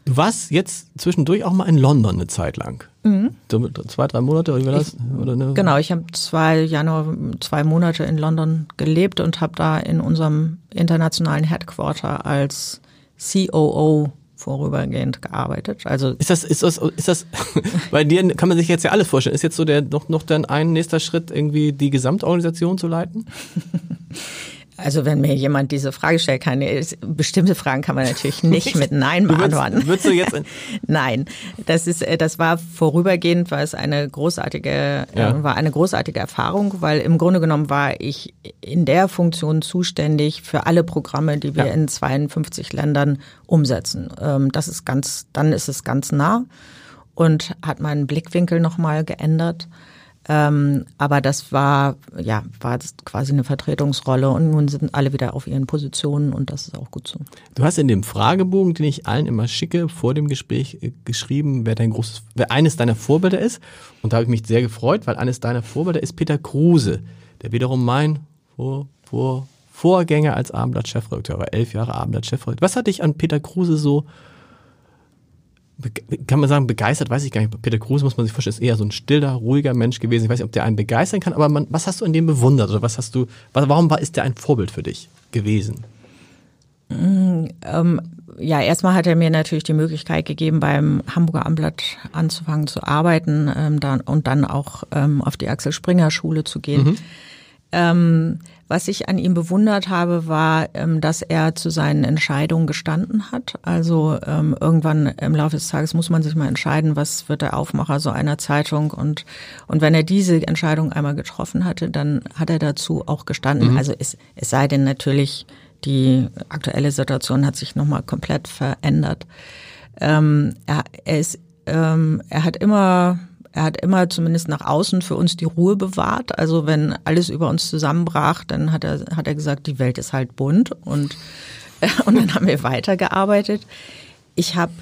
Du warst jetzt zwischendurch auch mal in London eine Zeit lang. Mhm. Zwei, drei Monate oder wie war das? Oder eine genau, ich habe zwei Januar, zwei Monate in London gelebt und habe da in unserem internationalen Headquarter als COO vorübergehend gearbeitet. Also ist das ist das ist das bei dir kann man sich jetzt ja alles vorstellen. Ist jetzt so der noch noch dann ein nächster Schritt irgendwie die Gesamtorganisation zu leiten? Also wenn mir jemand diese Frage stellt, keine bestimmte Fragen kann man natürlich nicht mit Nein beantworten. Würdest, würdest du jetzt Nein, das ist das war vorübergehend, weil es eine großartige ja. äh, war eine großartige Erfahrung, weil im Grunde genommen war ich in der Funktion zuständig für alle Programme, die wir ja. in 52 Ländern umsetzen. Ähm, das ist ganz, dann ist es ganz nah und hat meinen Blickwinkel nochmal geändert. Ähm, aber das war, ja, war quasi eine Vertretungsrolle und nun sind alle wieder auf ihren Positionen und das ist auch gut so. Du hast in dem Fragebogen, den ich allen immer schicke, vor dem Gespräch äh, geschrieben, wer dein großes, wer eines deiner Vorbilder ist. Und da habe ich mich sehr gefreut, weil eines deiner Vorbilder ist Peter Kruse, der wiederum mein Vor, Vor, Vorgänger als Abendblatt-Chefredakteur war, elf Jahre Abendblatt-Chefredakteur. Was hat dich an Peter Kruse so kann man sagen, begeistert, weiß ich gar nicht. Peter Kruse muss man sich vorstellen, ist eher so ein stiller, ruhiger Mensch gewesen. Ich weiß nicht, ob der einen begeistern kann, aber man, was hast du an dem bewundert oder was hast du, warum war, ist der ein Vorbild für dich gewesen? Mm, ähm, ja, erstmal hat er mir natürlich die Möglichkeit gegeben, beim Hamburger Amblatt anzufangen zu arbeiten ähm, dann, und dann auch ähm, auf die Axel Springer Schule zu gehen. Mhm. Was ich an ihm bewundert habe, war, ähm, dass er zu seinen Entscheidungen gestanden hat. Also ähm, irgendwann im Laufe des Tages muss man sich mal entscheiden, was wird der Aufmacher so einer Zeitung. Und, und wenn er diese Entscheidung einmal getroffen hatte, dann hat er dazu auch gestanden. Mhm. Also es, es sei denn natürlich, die aktuelle Situation hat sich nochmal komplett verändert. Ähm, er, er, ist, ähm, er hat immer er hat immer zumindest nach außen für uns die Ruhe bewahrt. Also wenn alles über uns zusammenbrach, dann hat er, hat er gesagt, die Welt ist halt bunt und, und dann haben wir weitergearbeitet. Ich habe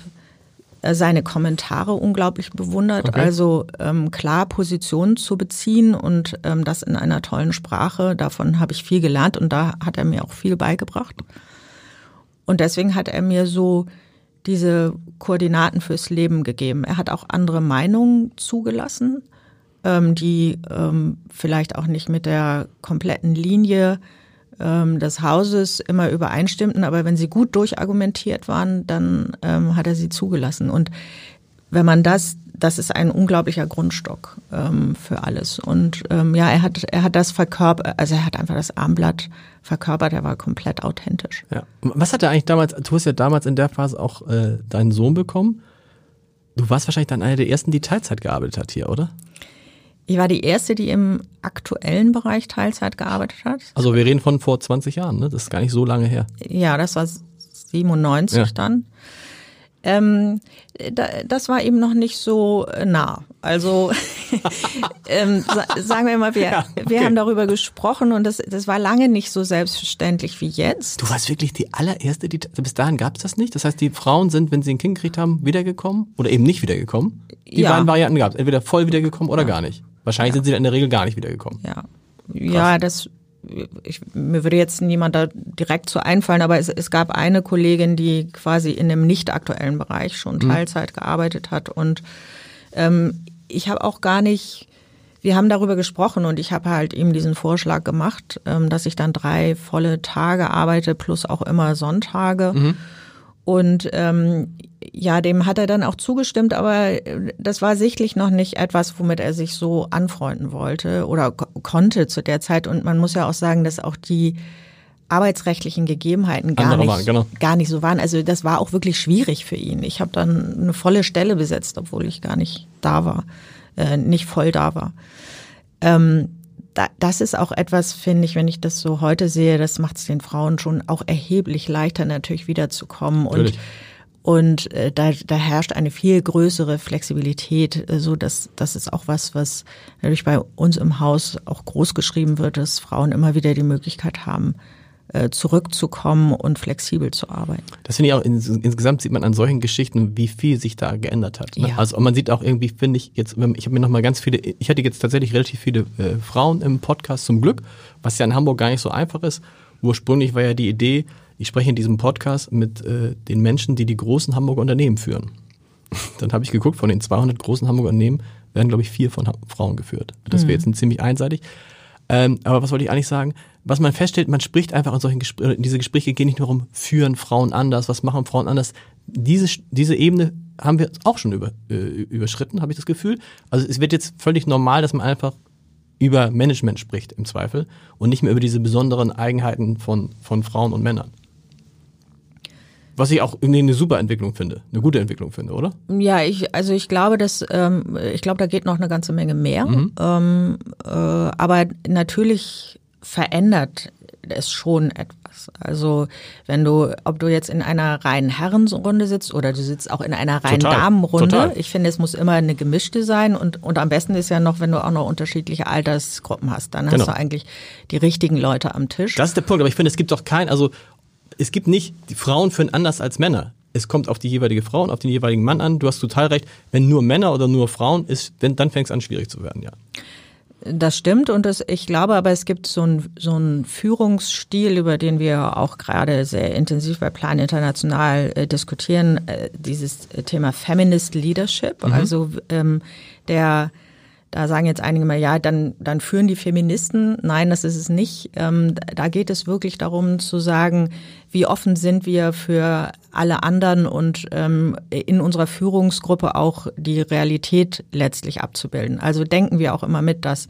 äh, seine Kommentare unglaublich bewundert. Okay. Also ähm, klar Positionen zu beziehen und ähm, das in einer tollen Sprache. Davon habe ich viel gelernt und da hat er mir auch viel beigebracht. Und deswegen hat er mir so diese Koordinaten fürs Leben gegeben. Er hat auch andere Meinungen zugelassen, ähm, die ähm, vielleicht auch nicht mit der kompletten Linie ähm, des Hauses immer übereinstimmten, aber wenn sie gut durchargumentiert waren, dann ähm, hat er sie zugelassen. Und wenn man das, das ist ein unglaublicher Grundstock ähm, für alles. Und ähm, ja, er hat, er hat das verkörpert, also er hat einfach das Armblatt verkörpert, er war komplett authentisch. Ja. Was hat er eigentlich damals, du hast ja damals in der Phase auch äh, deinen Sohn bekommen. Du warst wahrscheinlich dann einer der ersten, die Teilzeit gearbeitet hat hier, oder? Ich war die erste, die im aktuellen Bereich Teilzeit gearbeitet hat. Also wir reden von vor 20 Jahren, ne? Das ist gar nicht so lange her. Ja, das war 97 ja. dann. Ähm, das war eben noch nicht so äh, nah. Also ähm, sagen wir mal, wir, ja, okay. wir haben darüber gesprochen und das, das war lange nicht so selbstverständlich wie jetzt. Du warst wirklich die allererste, die bis dahin gab es das nicht. Das heißt, die Frauen sind, wenn sie ein Kind gekriegt haben, wiedergekommen oder eben nicht wiedergekommen. Die ja. beiden Varianten gab es, entweder voll wiedergekommen oder ja. gar nicht. Wahrscheinlich sind sie dann in der Regel gar nicht wiedergekommen. Ja, Krass. ja, das ich, mir würde jetzt niemand da direkt so einfallen, aber es, es gab eine Kollegin, die quasi in dem nicht aktuellen Bereich schon mhm. Teilzeit mhm. gearbeitet hat. Und ähm, ich habe auch gar nicht, wir haben darüber gesprochen und ich habe halt ihm diesen Vorschlag gemacht, ähm, dass ich dann drei volle Tage arbeite, plus auch immer Sonntage. Mhm. Und ähm, ja, dem hat er dann auch zugestimmt, aber das war sichtlich noch nicht etwas, womit er sich so anfreunden wollte oder konnte zu der Zeit. Und man muss ja auch sagen, dass auch die arbeitsrechtlichen Gegebenheiten gar nicht, waren, genau. gar nicht so waren. Also das war auch wirklich schwierig für ihn. Ich habe dann eine volle Stelle besetzt, obwohl ich gar nicht da war, äh, nicht voll da war. Ähm, da, das ist auch etwas, finde ich, wenn ich das so heute sehe, das macht es den Frauen schon auch erheblich leichter, natürlich wiederzukommen. Natürlich. Und und äh, da, da herrscht eine viel größere Flexibilität, äh, so dass das ist auch was, was natürlich bei uns im Haus auch groß geschrieben wird, dass Frauen immer wieder die Möglichkeit haben, zurückzukommen und flexibel zu arbeiten. Das finde ich auch, ins, insgesamt sieht man an solchen Geschichten, wie viel sich da geändert hat. Ne? Ja. Also man sieht auch irgendwie, finde ich, jetzt, ich habe mir nochmal ganz viele, ich hatte jetzt tatsächlich relativ viele äh, Frauen im Podcast zum Glück, was ja in Hamburg gar nicht so einfach ist. Ursprünglich war ja die Idee, ich spreche in diesem Podcast mit äh, den Menschen, die die großen Hamburger Unternehmen führen. Dann habe ich geguckt, von den 200 großen Hamburger Unternehmen werden, glaube ich, vier von Frauen geführt. Das wäre mhm. jetzt ziemlich einseitig. Ähm, aber was wollte ich eigentlich sagen? Was man feststellt, man spricht einfach in solchen Gesprächen, diese Gespräche gehen nicht nur um, führen Frauen anders, was machen Frauen anders. Diese, diese Ebene haben wir auch schon über, äh, überschritten, habe ich das Gefühl. Also es wird jetzt völlig normal, dass man einfach über Management spricht im Zweifel und nicht mehr über diese besonderen Eigenheiten von, von Frauen und Männern. Was ich auch eine super Entwicklung finde, eine gute Entwicklung finde, oder? Ja, ich, also ich glaube, dass ähm, ich glaube, da geht noch eine ganze Menge mehr. Mhm. Ähm, äh, aber natürlich verändert es schon etwas. Also wenn du, ob du jetzt in einer reinen Herrenrunde sitzt oder du sitzt auch in einer reinen total, Damenrunde, total. ich finde, es muss immer eine gemischte sein und, und am besten ist ja noch, wenn du auch noch unterschiedliche Altersgruppen hast, dann genau. hast du eigentlich die richtigen Leute am Tisch. Das ist der Punkt, aber ich finde, es gibt doch kein, also es gibt nicht, die Frauen führen anders als Männer. Es kommt auf die jeweilige Frau und auf den jeweiligen Mann an. Du hast total recht. Wenn nur Männer oder nur Frauen ist, wenn, dann fängt es an, schwierig zu werden, ja. Das stimmt und das, ich glaube aber, es gibt so einen so einen Führungsstil, über den wir auch gerade sehr intensiv bei Plan International äh, diskutieren, äh, dieses Thema Feminist Leadership, mhm. also ähm, der da sagen jetzt einige mal, ja, dann, dann führen die Feministen. Nein, das ist es nicht. Ähm, da geht es wirklich darum zu sagen, wie offen sind wir für alle anderen und ähm, in unserer Führungsgruppe auch die Realität letztlich abzubilden. Also denken wir auch immer mit, dass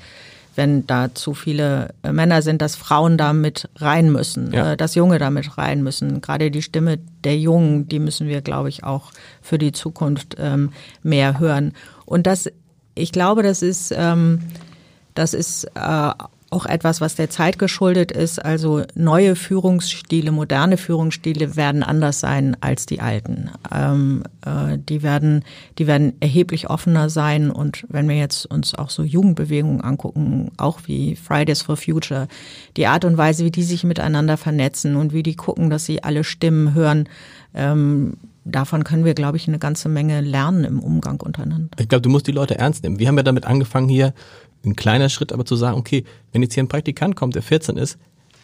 wenn da zu viele äh, Männer sind, dass Frauen da mit rein müssen, ja. äh, dass Junge da mit rein müssen. Gerade die Stimme der Jungen, die müssen wir, glaube ich, auch für die Zukunft ähm, mehr hören. Und das ich glaube, das ist, ähm, das ist äh, auch etwas, was der Zeit geschuldet ist. Also neue Führungsstile, moderne Führungsstile werden anders sein als die alten. Ähm, äh, die werden, die werden erheblich offener sein. Und wenn wir jetzt uns auch so Jugendbewegungen angucken, auch wie Fridays for Future, die Art und Weise, wie die sich miteinander vernetzen und wie die gucken, dass sie alle Stimmen hören, ähm, davon können wir, glaube ich, eine ganze Menge lernen im Umgang untereinander. Ich glaube, du musst die Leute ernst nehmen. Wir haben ja damit angefangen hier, ein kleiner Schritt, aber zu sagen, okay, wenn jetzt hier ein Praktikant kommt, der 14 ist,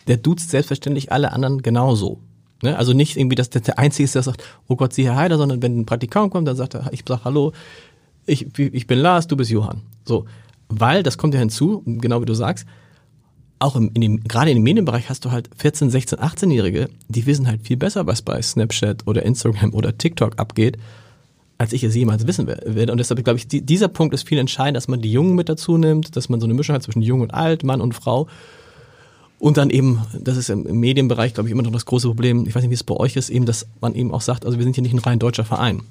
der duzt selbstverständlich alle anderen genauso. Ne? Also nicht irgendwie, dass der, der Einzige ist, der sagt, oh Gott, sieh Herr Heider, sondern wenn ein Praktikant kommt, dann sagt er, ich sag Hallo, ich, ich bin Lars, du bist Johann. So. Weil, das kommt ja hinzu, genau wie du sagst, auch im, in dem, gerade dem Medienbereich hast du halt 14, 16, 18-Jährige, die wissen halt viel besser, was bei Snapchat oder Instagram oder TikTok abgeht, als ich es jemals wissen werde. Und deshalb glaube ich, die, dieser Punkt ist viel entscheidend, dass man die Jungen mit dazu nimmt, dass man so eine Mischung hat zwischen Jung und Alt, Mann und Frau. Und dann eben, das ist im Medienbereich, glaube ich, immer noch das große Problem, ich weiß nicht, wie es bei euch ist, eben, dass man eben auch sagt, also wir sind hier nicht ein rein deutscher Verein.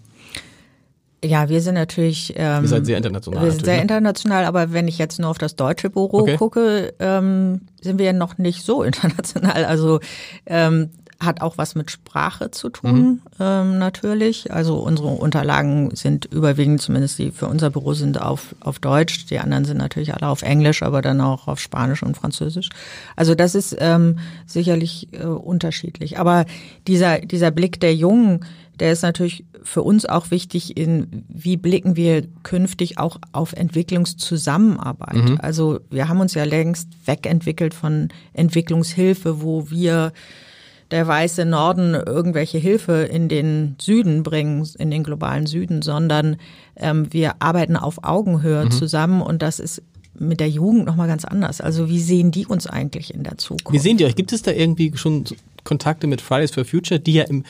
Ja, wir sind natürlich. Ähm, Ihr seid sehr international. Wir sind sehr ne? international, aber wenn ich jetzt nur auf das deutsche Büro okay. gucke, ähm, sind wir ja noch nicht so international. Also ähm, hat auch was mit Sprache zu tun, mhm. ähm, natürlich. Also unsere Unterlagen sind überwiegend, zumindest die für unser Büro sind auf, auf Deutsch. Die anderen sind natürlich alle auf Englisch, aber dann auch auf Spanisch und Französisch. Also das ist ähm, sicherlich äh, unterschiedlich. Aber dieser, dieser Blick der Jungen, der ist natürlich für uns auch wichtig in, wie blicken wir künftig auch auf Entwicklungszusammenarbeit. Mhm. Also wir haben uns ja längst wegentwickelt von Entwicklungshilfe, wo wir der weiße Norden irgendwelche Hilfe in den Süden bringen, in den globalen Süden, sondern ähm, wir arbeiten auf Augenhöhe mhm. zusammen und das ist mit der Jugend nochmal ganz anders. Also wie sehen die uns eigentlich in der Zukunft? Wie sehen die euch? Gibt es da irgendwie schon Kontakte mit Fridays for Future, die ja im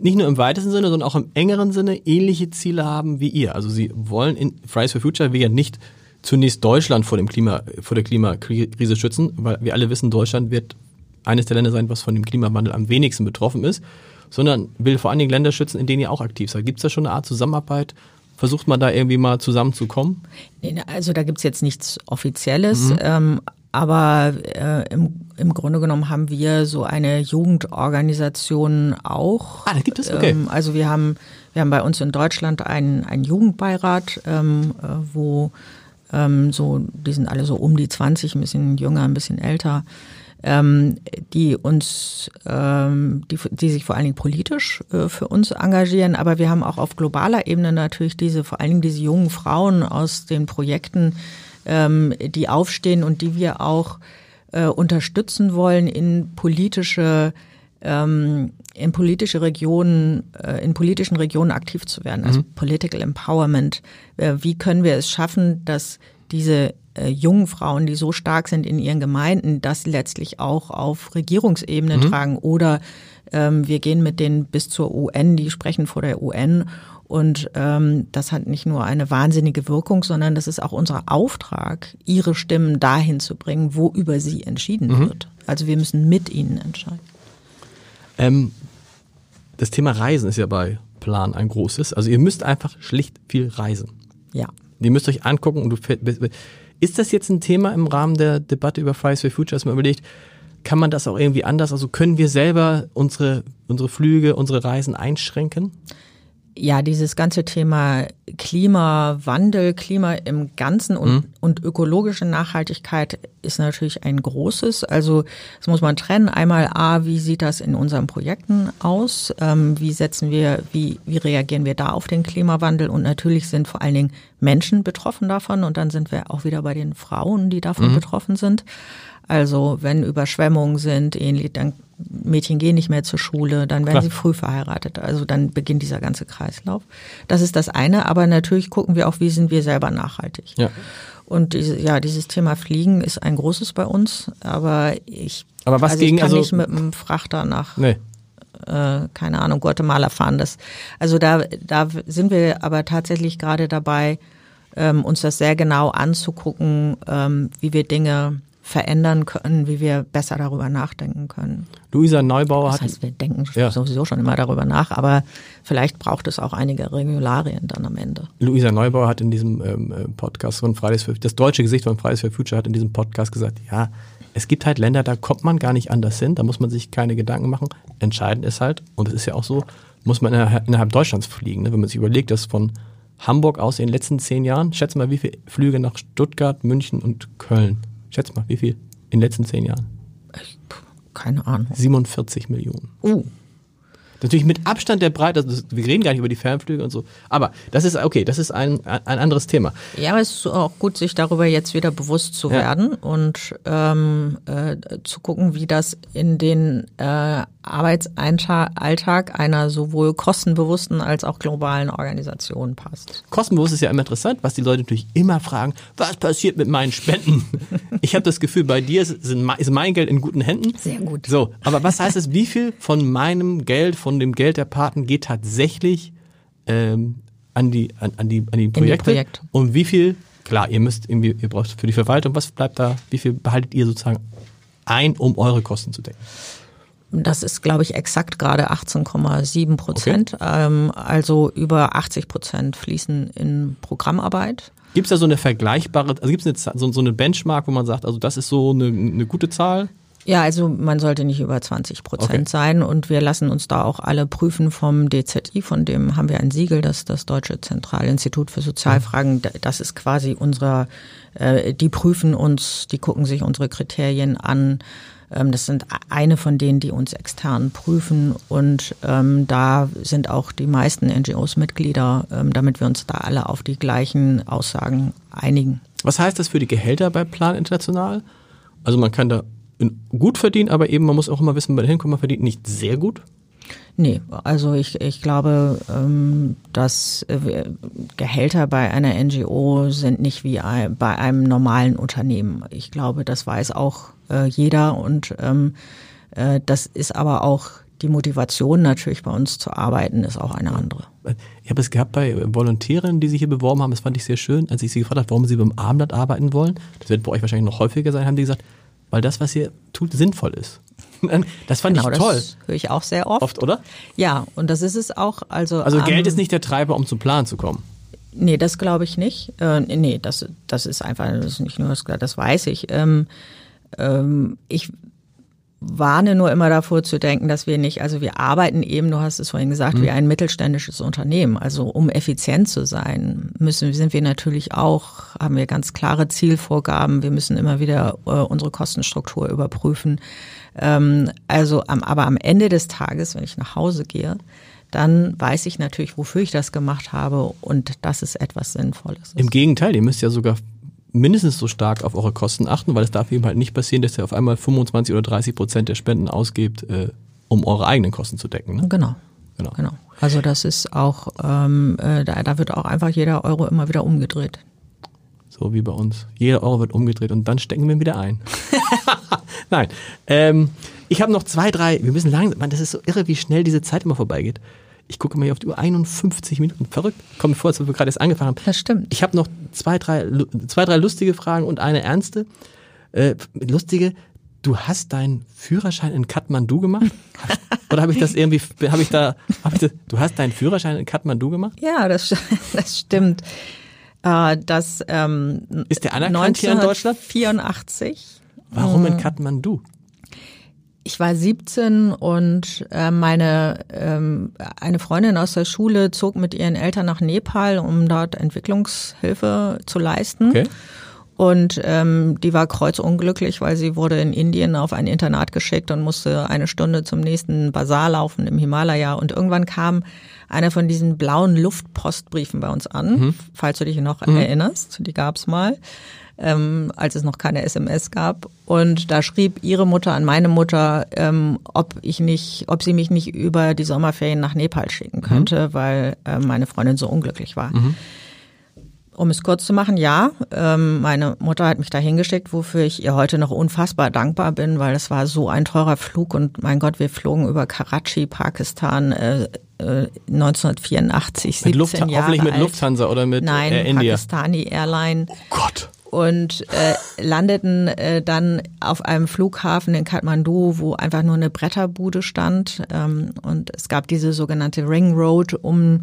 nicht nur im weitesten Sinne, sondern auch im engeren Sinne ähnliche Ziele haben wie ihr. Also sie wollen in Fridays for Future will ja nicht zunächst Deutschland vor dem Klima, vor der Klimakrise schützen, weil wir alle wissen, Deutschland wird eines der Länder sein, was von dem Klimawandel am wenigsten betroffen ist, sondern will vor allen Dingen Länder schützen, in denen ihr auch aktiv seid. Gibt es da schon eine Art Zusammenarbeit? Versucht man da irgendwie mal zusammenzukommen? Also da gibt es jetzt nichts Offizielles, mhm. ähm, aber äh, im, im Grunde genommen haben wir so eine Jugendorganisation auch. Ah, da gibt es, okay. Ähm, also wir haben, wir haben bei uns in Deutschland einen, einen Jugendbeirat, ähm, äh, wo ähm, so, die sind alle so um die 20, ein bisschen jünger, ein bisschen älter ähm, die uns, ähm, die, die sich vor allen Dingen politisch äh, für uns engagieren. Aber wir haben auch auf globaler Ebene natürlich diese, vor allen Dingen diese jungen Frauen aus den Projekten, ähm, die aufstehen und die wir auch äh, unterstützen wollen in politische ähm, in politische Regionen, äh, in politischen Regionen aktiv zu werden, also mhm. Political Empowerment. Äh, wie können wir es schaffen, dass diese äh, jungen Frauen, die so stark sind in ihren Gemeinden, das letztlich auch auf Regierungsebene mhm. tragen. Oder ähm, wir gehen mit denen bis zur UN, die sprechen vor der UN. Und ähm, das hat nicht nur eine wahnsinnige Wirkung, sondern das ist auch unser Auftrag, ihre Stimmen dahin zu bringen, wo über sie entschieden mhm. wird. Also wir müssen mit ihnen entscheiden. Ähm, das Thema Reisen ist ja bei Plan ein großes. Also ihr müsst einfach schlicht viel reisen. Ja. Ihr müsst euch angucken und du ist das jetzt ein Thema im Rahmen der Debatte über Fridays for Future, dass man überlegt, kann man das auch irgendwie anders? Also können wir selber unsere, unsere Flüge, unsere Reisen einschränken? Ja, dieses ganze Thema Klimawandel, Klima im Ganzen und, mhm. und ökologische Nachhaltigkeit ist natürlich ein großes. Also das muss man trennen. Einmal A, wie sieht das in unseren Projekten aus? Ähm, wie setzen wir, wie, wie reagieren wir da auf den Klimawandel? Und natürlich sind vor allen Dingen Menschen betroffen davon. Und dann sind wir auch wieder bei den Frauen, die davon mhm. betroffen sind. Also wenn Überschwemmungen sind, ähnlich, dann Mädchen gehen nicht mehr zur Schule, dann werden Klar. sie früh verheiratet. Also dann beginnt dieser ganze Kreislauf. Das ist das eine, aber natürlich gucken wir auch, wie sind wir selber nachhaltig. Ja. Und diese, ja, dieses Thema Fliegen ist ein großes bei uns, aber ich, aber was also gegen, ich kann also, nicht mit einem Frachter nach nee. äh, keine Ahnung, Guatemala fahren. Das, also da, da sind wir aber tatsächlich gerade dabei, ähm, uns das sehr genau anzugucken, ähm, wie wir Dinge verändern können, wie wir besser darüber nachdenken können. Luisa Neubauer das heißt, wir denken ja. sowieso schon immer darüber nach, aber vielleicht braucht es auch einige Regularien dann am Ende. Luisa Neubauer hat in diesem ähm, äh, Podcast von Fridays for das deutsche Gesicht von Fridays for Future hat in diesem Podcast gesagt, ja, es gibt halt Länder, da kommt man gar nicht anders hin, da muss man sich keine Gedanken machen. Entscheidend ist halt, und es ist ja auch so, muss man innerhalb, innerhalb Deutschlands fliegen. Ne? Wenn man sich überlegt, dass von Hamburg aus in den letzten zehn Jahren, schätze mal, wie viele Flüge nach Stuttgart, München und Köln Schätz mal, wie viel in den letzten zehn Jahren? Keine Ahnung. 47 Millionen. Uh. Natürlich mit Abstand der Breite, also wir reden gar nicht über die Fernflüge und so, aber das ist okay, das ist ein, ein anderes Thema. Ja, aber es ist auch gut, sich darüber jetzt wieder bewusst zu ja. werden und ähm, äh, zu gucken, wie das in den äh, Arbeitsalltag einer sowohl kostenbewussten als auch globalen Organisation passt. Kostenbewusst ist ja immer interessant, was die Leute natürlich immer fragen, was passiert mit meinen Spenden? ich habe das Gefühl, bei dir ist, ist mein Geld in guten Händen. Sehr gut. So, aber was heißt es, wie viel von meinem Geld, von dem Geld der Paten geht tatsächlich ähm, an die, an, an die, an die Projekte? Die Projekt. Und wie viel, klar, ihr müsst irgendwie, ihr braucht für die Verwaltung, was bleibt da, wie viel behaltet ihr sozusagen ein, um eure Kosten zu decken? Das ist, glaube ich, exakt gerade 18,7 Prozent. Okay. Ähm, also über 80 Prozent fließen in Programmarbeit. Gibt es da so eine vergleichbare, also gibt es so, so eine Benchmark, wo man sagt, also das ist so eine, eine gute Zahl? Ja, also man sollte nicht über 20 Prozent okay. sein und wir lassen uns da auch alle prüfen vom DZI, von dem haben wir ein Siegel, das das Deutsche Zentralinstitut für Sozialfragen, das ist quasi unsere, äh, die prüfen uns, die gucken sich unsere Kriterien an. Ähm, das sind eine von denen, die uns extern prüfen und ähm, da sind auch die meisten NGOs Mitglieder, ähm, damit wir uns da alle auf die gleichen Aussagen einigen. Was heißt das für die Gehälter bei Plan International? Also man kann da gut verdienen, aber eben man muss auch immer wissen, man hinkommt, man verdient nicht sehr gut. Nee, also ich, ich glaube, ähm, dass äh, Gehälter bei einer NGO sind nicht wie bei einem normalen Unternehmen. Ich glaube, das weiß auch äh, jeder und ähm, äh, das ist aber auch die Motivation natürlich bei uns zu arbeiten, ist auch eine andere. Ich habe es gehabt bei Volontären, die sich hier beworben haben, das fand ich sehr schön, als ich sie gefragt habe, warum sie beim Abendblatt arbeiten wollen. Das wird bei euch wahrscheinlich noch häufiger sein, haben die gesagt, weil das, was ihr tut, sinnvoll ist. Das fand genau, ich toll. Das höre ich auch sehr oft. Oft, oder? Ja, und das ist es auch. Also, also Geld ähm, ist nicht der Treiber, um zum Plan zu kommen. Nee, das glaube ich nicht. Äh, nee, das, das ist einfach, das ist nicht nur das, das weiß ich. Ähm, ähm, ich warne nur immer davor zu denken, dass wir nicht, also wir arbeiten eben, du hast es vorhin gesagt, mhm. wie ein mittelständisches Unternehmen. Also um effizient zu sein, müssen, sind wir natürlich auch, haben wir ganz klare Zielvorgaben. Wir müssen immer wieder äh, unsere Kostenstruktur überprüfen. Ähm, also am, aber am Ende des Tages, wenn ich nach Hause gehe, dann weiß ich natürlich, wofür ich das gemacht habe und dass es etwas Sinnvolles ist. Im Gegenteil, ihr müsst ja sogar mindestens so stark auf eure Kosten achten, weil es darf eben halt nicht passieren, dass ihr auf einmal 25 oder 30 Prozent der Spenden ausgebt, äh, um eure eigenen Kosten zu decken. Ne? Genau. genau. Genau. Also das ist auch, ähm, äh, da, da wird auch einfach jeder Euro immer wieder umgedreht. So wie bei uns. Jeder Euro wird umgedreht und dann stecken wir ihn wieder ein. Nein. Ähm, ich habe noch zwei, drei, wir müssen langsam, man, das ist so irre, wie schnell diese Zeit immer vorbeigeht. Ich gucke mal hier auf die Uhr, 51 Minuten. Verrückt. Kommt mir vor, als wir gerade erst angefangen haben. Das stimmt. Ich habe noch zwei drei, zwei, drei lustige Fragen und eine ernste. Äh, lustige, du hast deinen Führerschein in Kathmandu gemacht? Oder habe ich das irgendwie, habe ich da, hab ich das, du hast deinen Führerschein in Kathmandu gemacht? Ja, das, das stimmt. Äh, das, ähm, Ist der anerkannt hier in Deutschland? 84. Warum in Kathmandu? Ich war 17 und äh, meine ähm, eine Freundin aus der Schule zog mit ihren Eltern nach Nepal, um dort Entwicklungshilfe zu leisten. Okay. Und ähm, die war kreuzunglücklich, weil sie wurde in Indien auf ein Internat geschickt und musste eine Stunde zum nächsten Bazar laufen im Himalaya. Und irgendwann kam einer von diesen blauen Luftpostbriefen bei uns an, mhm. falls du dich noch mhm. erinnerst. Die gab's mal ähm, als es noch keine SMS gab. Und da schrieb ihre Mutter an meine Mutter, ähm, ob ich nicht, ob sie mich nicht über die Sommerferien nach Nepal schicken mhm. könnte, mhm. weil äh, meine Freundin so unglücklich war. Mhm. Um es kurz zu machen, ja, ähm, meine Mutter hat mich da hingeschickt, wofür ich ihr heute noch unfassbar dankbar bin, weil es war so ein teurer Flug und mein Gott, wir flogen über Karachi, Pakistan, äh, 1984, 17 mit Luft, Jahre Hoffentlich mit alt. Lufthansa oder mit Nein, Air India. Pakistani Airline. Oh Gott und äh, landeten äh, dann auf einem Flughafen in Kathmandu, wo einfach nur eine Bretterbude stand. Ähm, und es gab diese sogenannte Ring Road um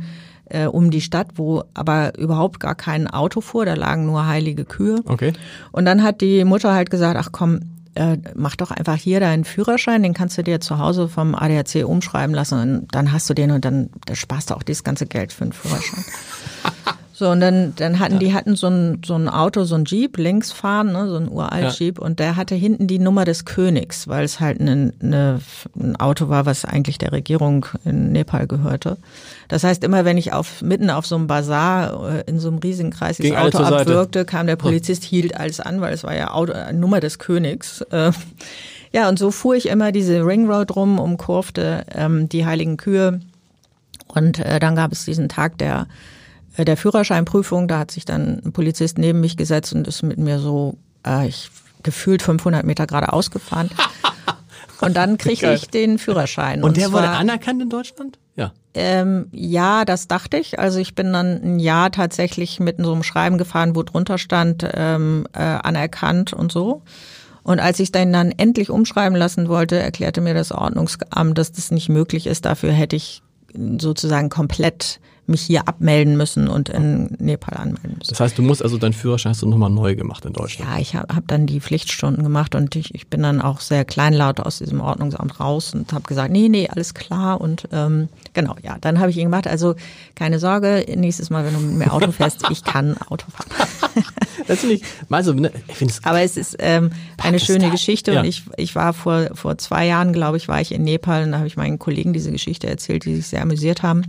äh, um die Stadt, wo aber überhaupt gar kein Auto fuhr, da lagen nur heilige Kühe. Okay. Und dann hat die Mutter halt gesagt, ach komm, äh, mach doch einfach hier deinen Führerschein, den kannst du dir zu Hause vom ADAC umschreiben lassen und dann hast du den und dann, sparst du auch dieses ganze Geld für einen Führerschein. So, und dann, dann hatten ja. die hatten so ein, so ein Auto, so ein Jeep links fahren, ne, so ein uralt ja. Jeep, und der hatte hinten die Nummer des Königs, weil es halt eine, eine, ein Auto war, was eigentlich der Regierung in Nepal gehörte. Das heißt, immer wenn ich auf mitten auf so einem Bazar äh, in so einem riesigen Kreis das Auto abwirkte, kam der Polizist, hielt alles an, weil es war ja Auto, Nummer des Königs. Äh, ja, und so fuhr ich immer diese Ring Road rum, umkurfte ähm, die heiligen Kühe. Und äh, dann gab es diesen Tag der äh, der Führerscheinprüfung, da hat sich dann ein Polizist neben mich gesetzt und ist mit mir so, äh, ich gefühlt 500 Meter geradeaus gefahren. Und dann kriegte ich den Führerschein. Und, und der wurde anerkannt in Deutschland? Ja. Ähm, ja, das dachte ich. Also ich bin dann ein Jahr tatsächlich mit so einem Schreiben gefahren, wo drunter stand, ähm, äh, anerkannt und so. Und als ich dann dann endlich umschreiben lassen wollte, erklärte mir das Ordnungsamt, dass das nicht möglich ist. Dafür hätte ich sozusagen komplett mich hier abmelden müssen und in Nepal anmelden müssen. Das heißt, du musst also deinen Führerschein hast du nochmal neu gemacht in Deutschland? Ja, ich habe hab dann die Pflichtstunden gemacht und ich, ich bin dann auch sehr kleinlaut aus diesem Ordnungsamt raus und habe gesagt, nee, nee, alles klar und ähm, genau, ja, dann habe ich ihn gemacht. Also keine Sorge, nächstes Mal, wenn du mit mir Auto fährst, ich kann Auto fahren. das finde ich, so, ne, ich finde es. Aber es ist ähm, eine schöne Geschichte ja. und ich, ich war vor, vor zwei Jahren, glaube ich, war ich in Nepal und da habe ich meinen Kollegen diese Geschichte erzählt, die sich sehr amüsiert haben.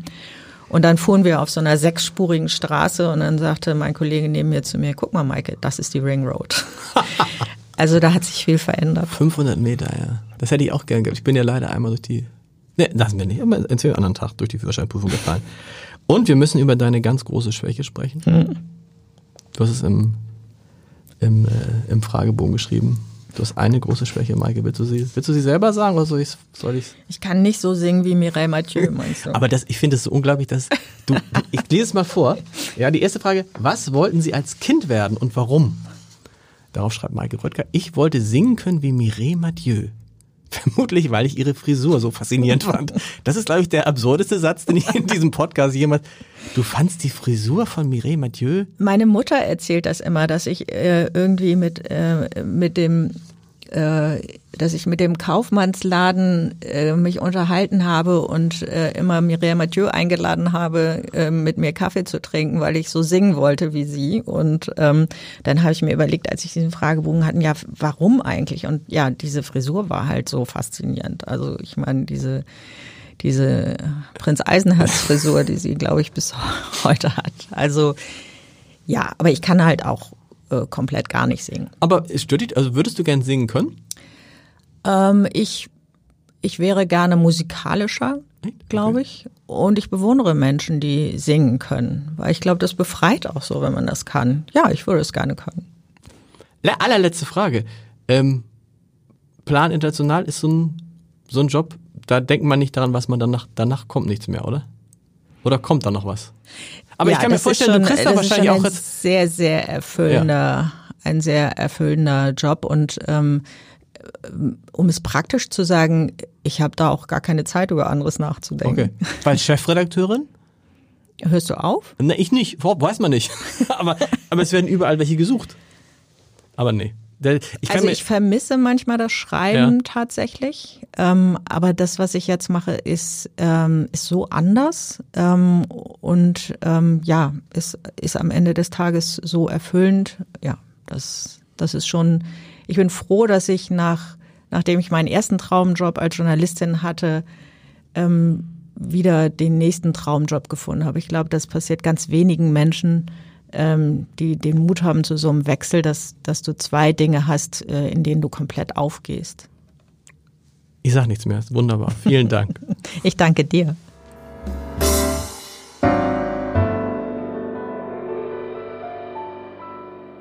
Und dann fuhren wir auf so einer sechsspurigen Straße und dann sagte mein Kollege neben mir zu mir, guck mal, Maike, das ist die Ring Road. also da hat sich viel verändert. 500 Meter, ja. Das hätte ich auch gerne gehabt. Ich bin ja leider einmal durch die, ne, lassen wir nicht, aber einen anderen Tag durch die Führerscheinprüfung gefallen. Und wir müssen über deine ganz große Schwäche sprechen. Mhm. Du hast es im, im, äh, im Fragebogen geschrieben. Du hast eine große Schwäche, Maike. Willst du sie, willst du sie selber sagen oder soll ich soll ich's? Ich kann nicht so singen wie Mireille Mathieu, meinst du? Aber das, ich finde es so unglaublich, dass du, ich lese es mal vor. Ja, die erste Frage, was wollten Sie als Kind werden und warum? Darauf schreibt Maike Röttger, ich wollte singen können wie Mireille Mathieu. Vermutlich, weil ich ihre Frisur so faszinierend fand. Das ist, glaube ich, der absurdeste Satz, den ich in diesem Podcast jemals. Du fandst die Frisur von Mireille Mathieu? Meine Mutter erzählt das immer, dass ich äh, irgendwie mit, äh, mit dem äh, dass ich mit dem Kaufmannsladen äh, mich unterhalten habe und äh, immer Mireille Mathieu eingeladen habe, äh, mit mir Kaffee zu trinken, weil ich so singen wollte wie sie. Und ähm, dann habe ich mir überlegt, als ich diesen Fragebogen hatten, ja, warum eigentlich? Und ja, diese Frisur war halt so faszinierend. Also ich meine, diese diese Prinz Eisenherz-Frisur, die sie, glaube ich, bis heute hat. Also ja, aber ich kann halt auch äh, komplett gar nicht singen. Aber stört dich, also würdest du gern singen können? Ähm, ich, ich wäre gerne musikalischer, glaube ich. Und ich bewundere Menschen, die singen können. Weil ich glaube, das befreit auch so, wenn man das kann. Ja, ich würde es gerne können. Allerletzte Frage. Ähm, Plan International ist so ein, so ein Job, da denkt man nicht daran, was man danach, danach kommt nichts mehr, oder? Oder kommt da noch was? Aber ja, ich kann mir vorstellen, schon, du kriegst da wahrscheinlich auch jetzt sehr, sehr erfüllender, ja. ein sehr erfüllender Job und ähm, um es praktisch zu sagen, ich habe da auch gar keine Zeit, über anderes nachzudenken. Okay. Weil Chefredakteurin? Hörst du auf? Ne, ich nicht. Weiß man nicht. aber, aber es werden überall welche gesucht. Aber nee. Ich also ich vermisse manchmal das Schreiben ja. tatsächlich, ähm, aber das, was ich jetzt mache, ist, ähm, ist so anders ähm, und ähm, ja, ist, ist am Ende des Tages so erfüllend. Ja, das, das ist schon, ich bin froh, dass ich nach, nachdem ich meinen ersten Traumjob als Journalistin hatte, ähm, wieder den nächsten Traumjob gefunden habe. Ich glaube, das passiert ganz wenigen Menschen, ähm, die den Mut haben zu so einem Wechsel, dass, dass du zwei Dinge hast, äh, in denen du komplett aufgehst. Ich sage nichts mehr. Wunderbar. Vielen Dank. ich danke dir.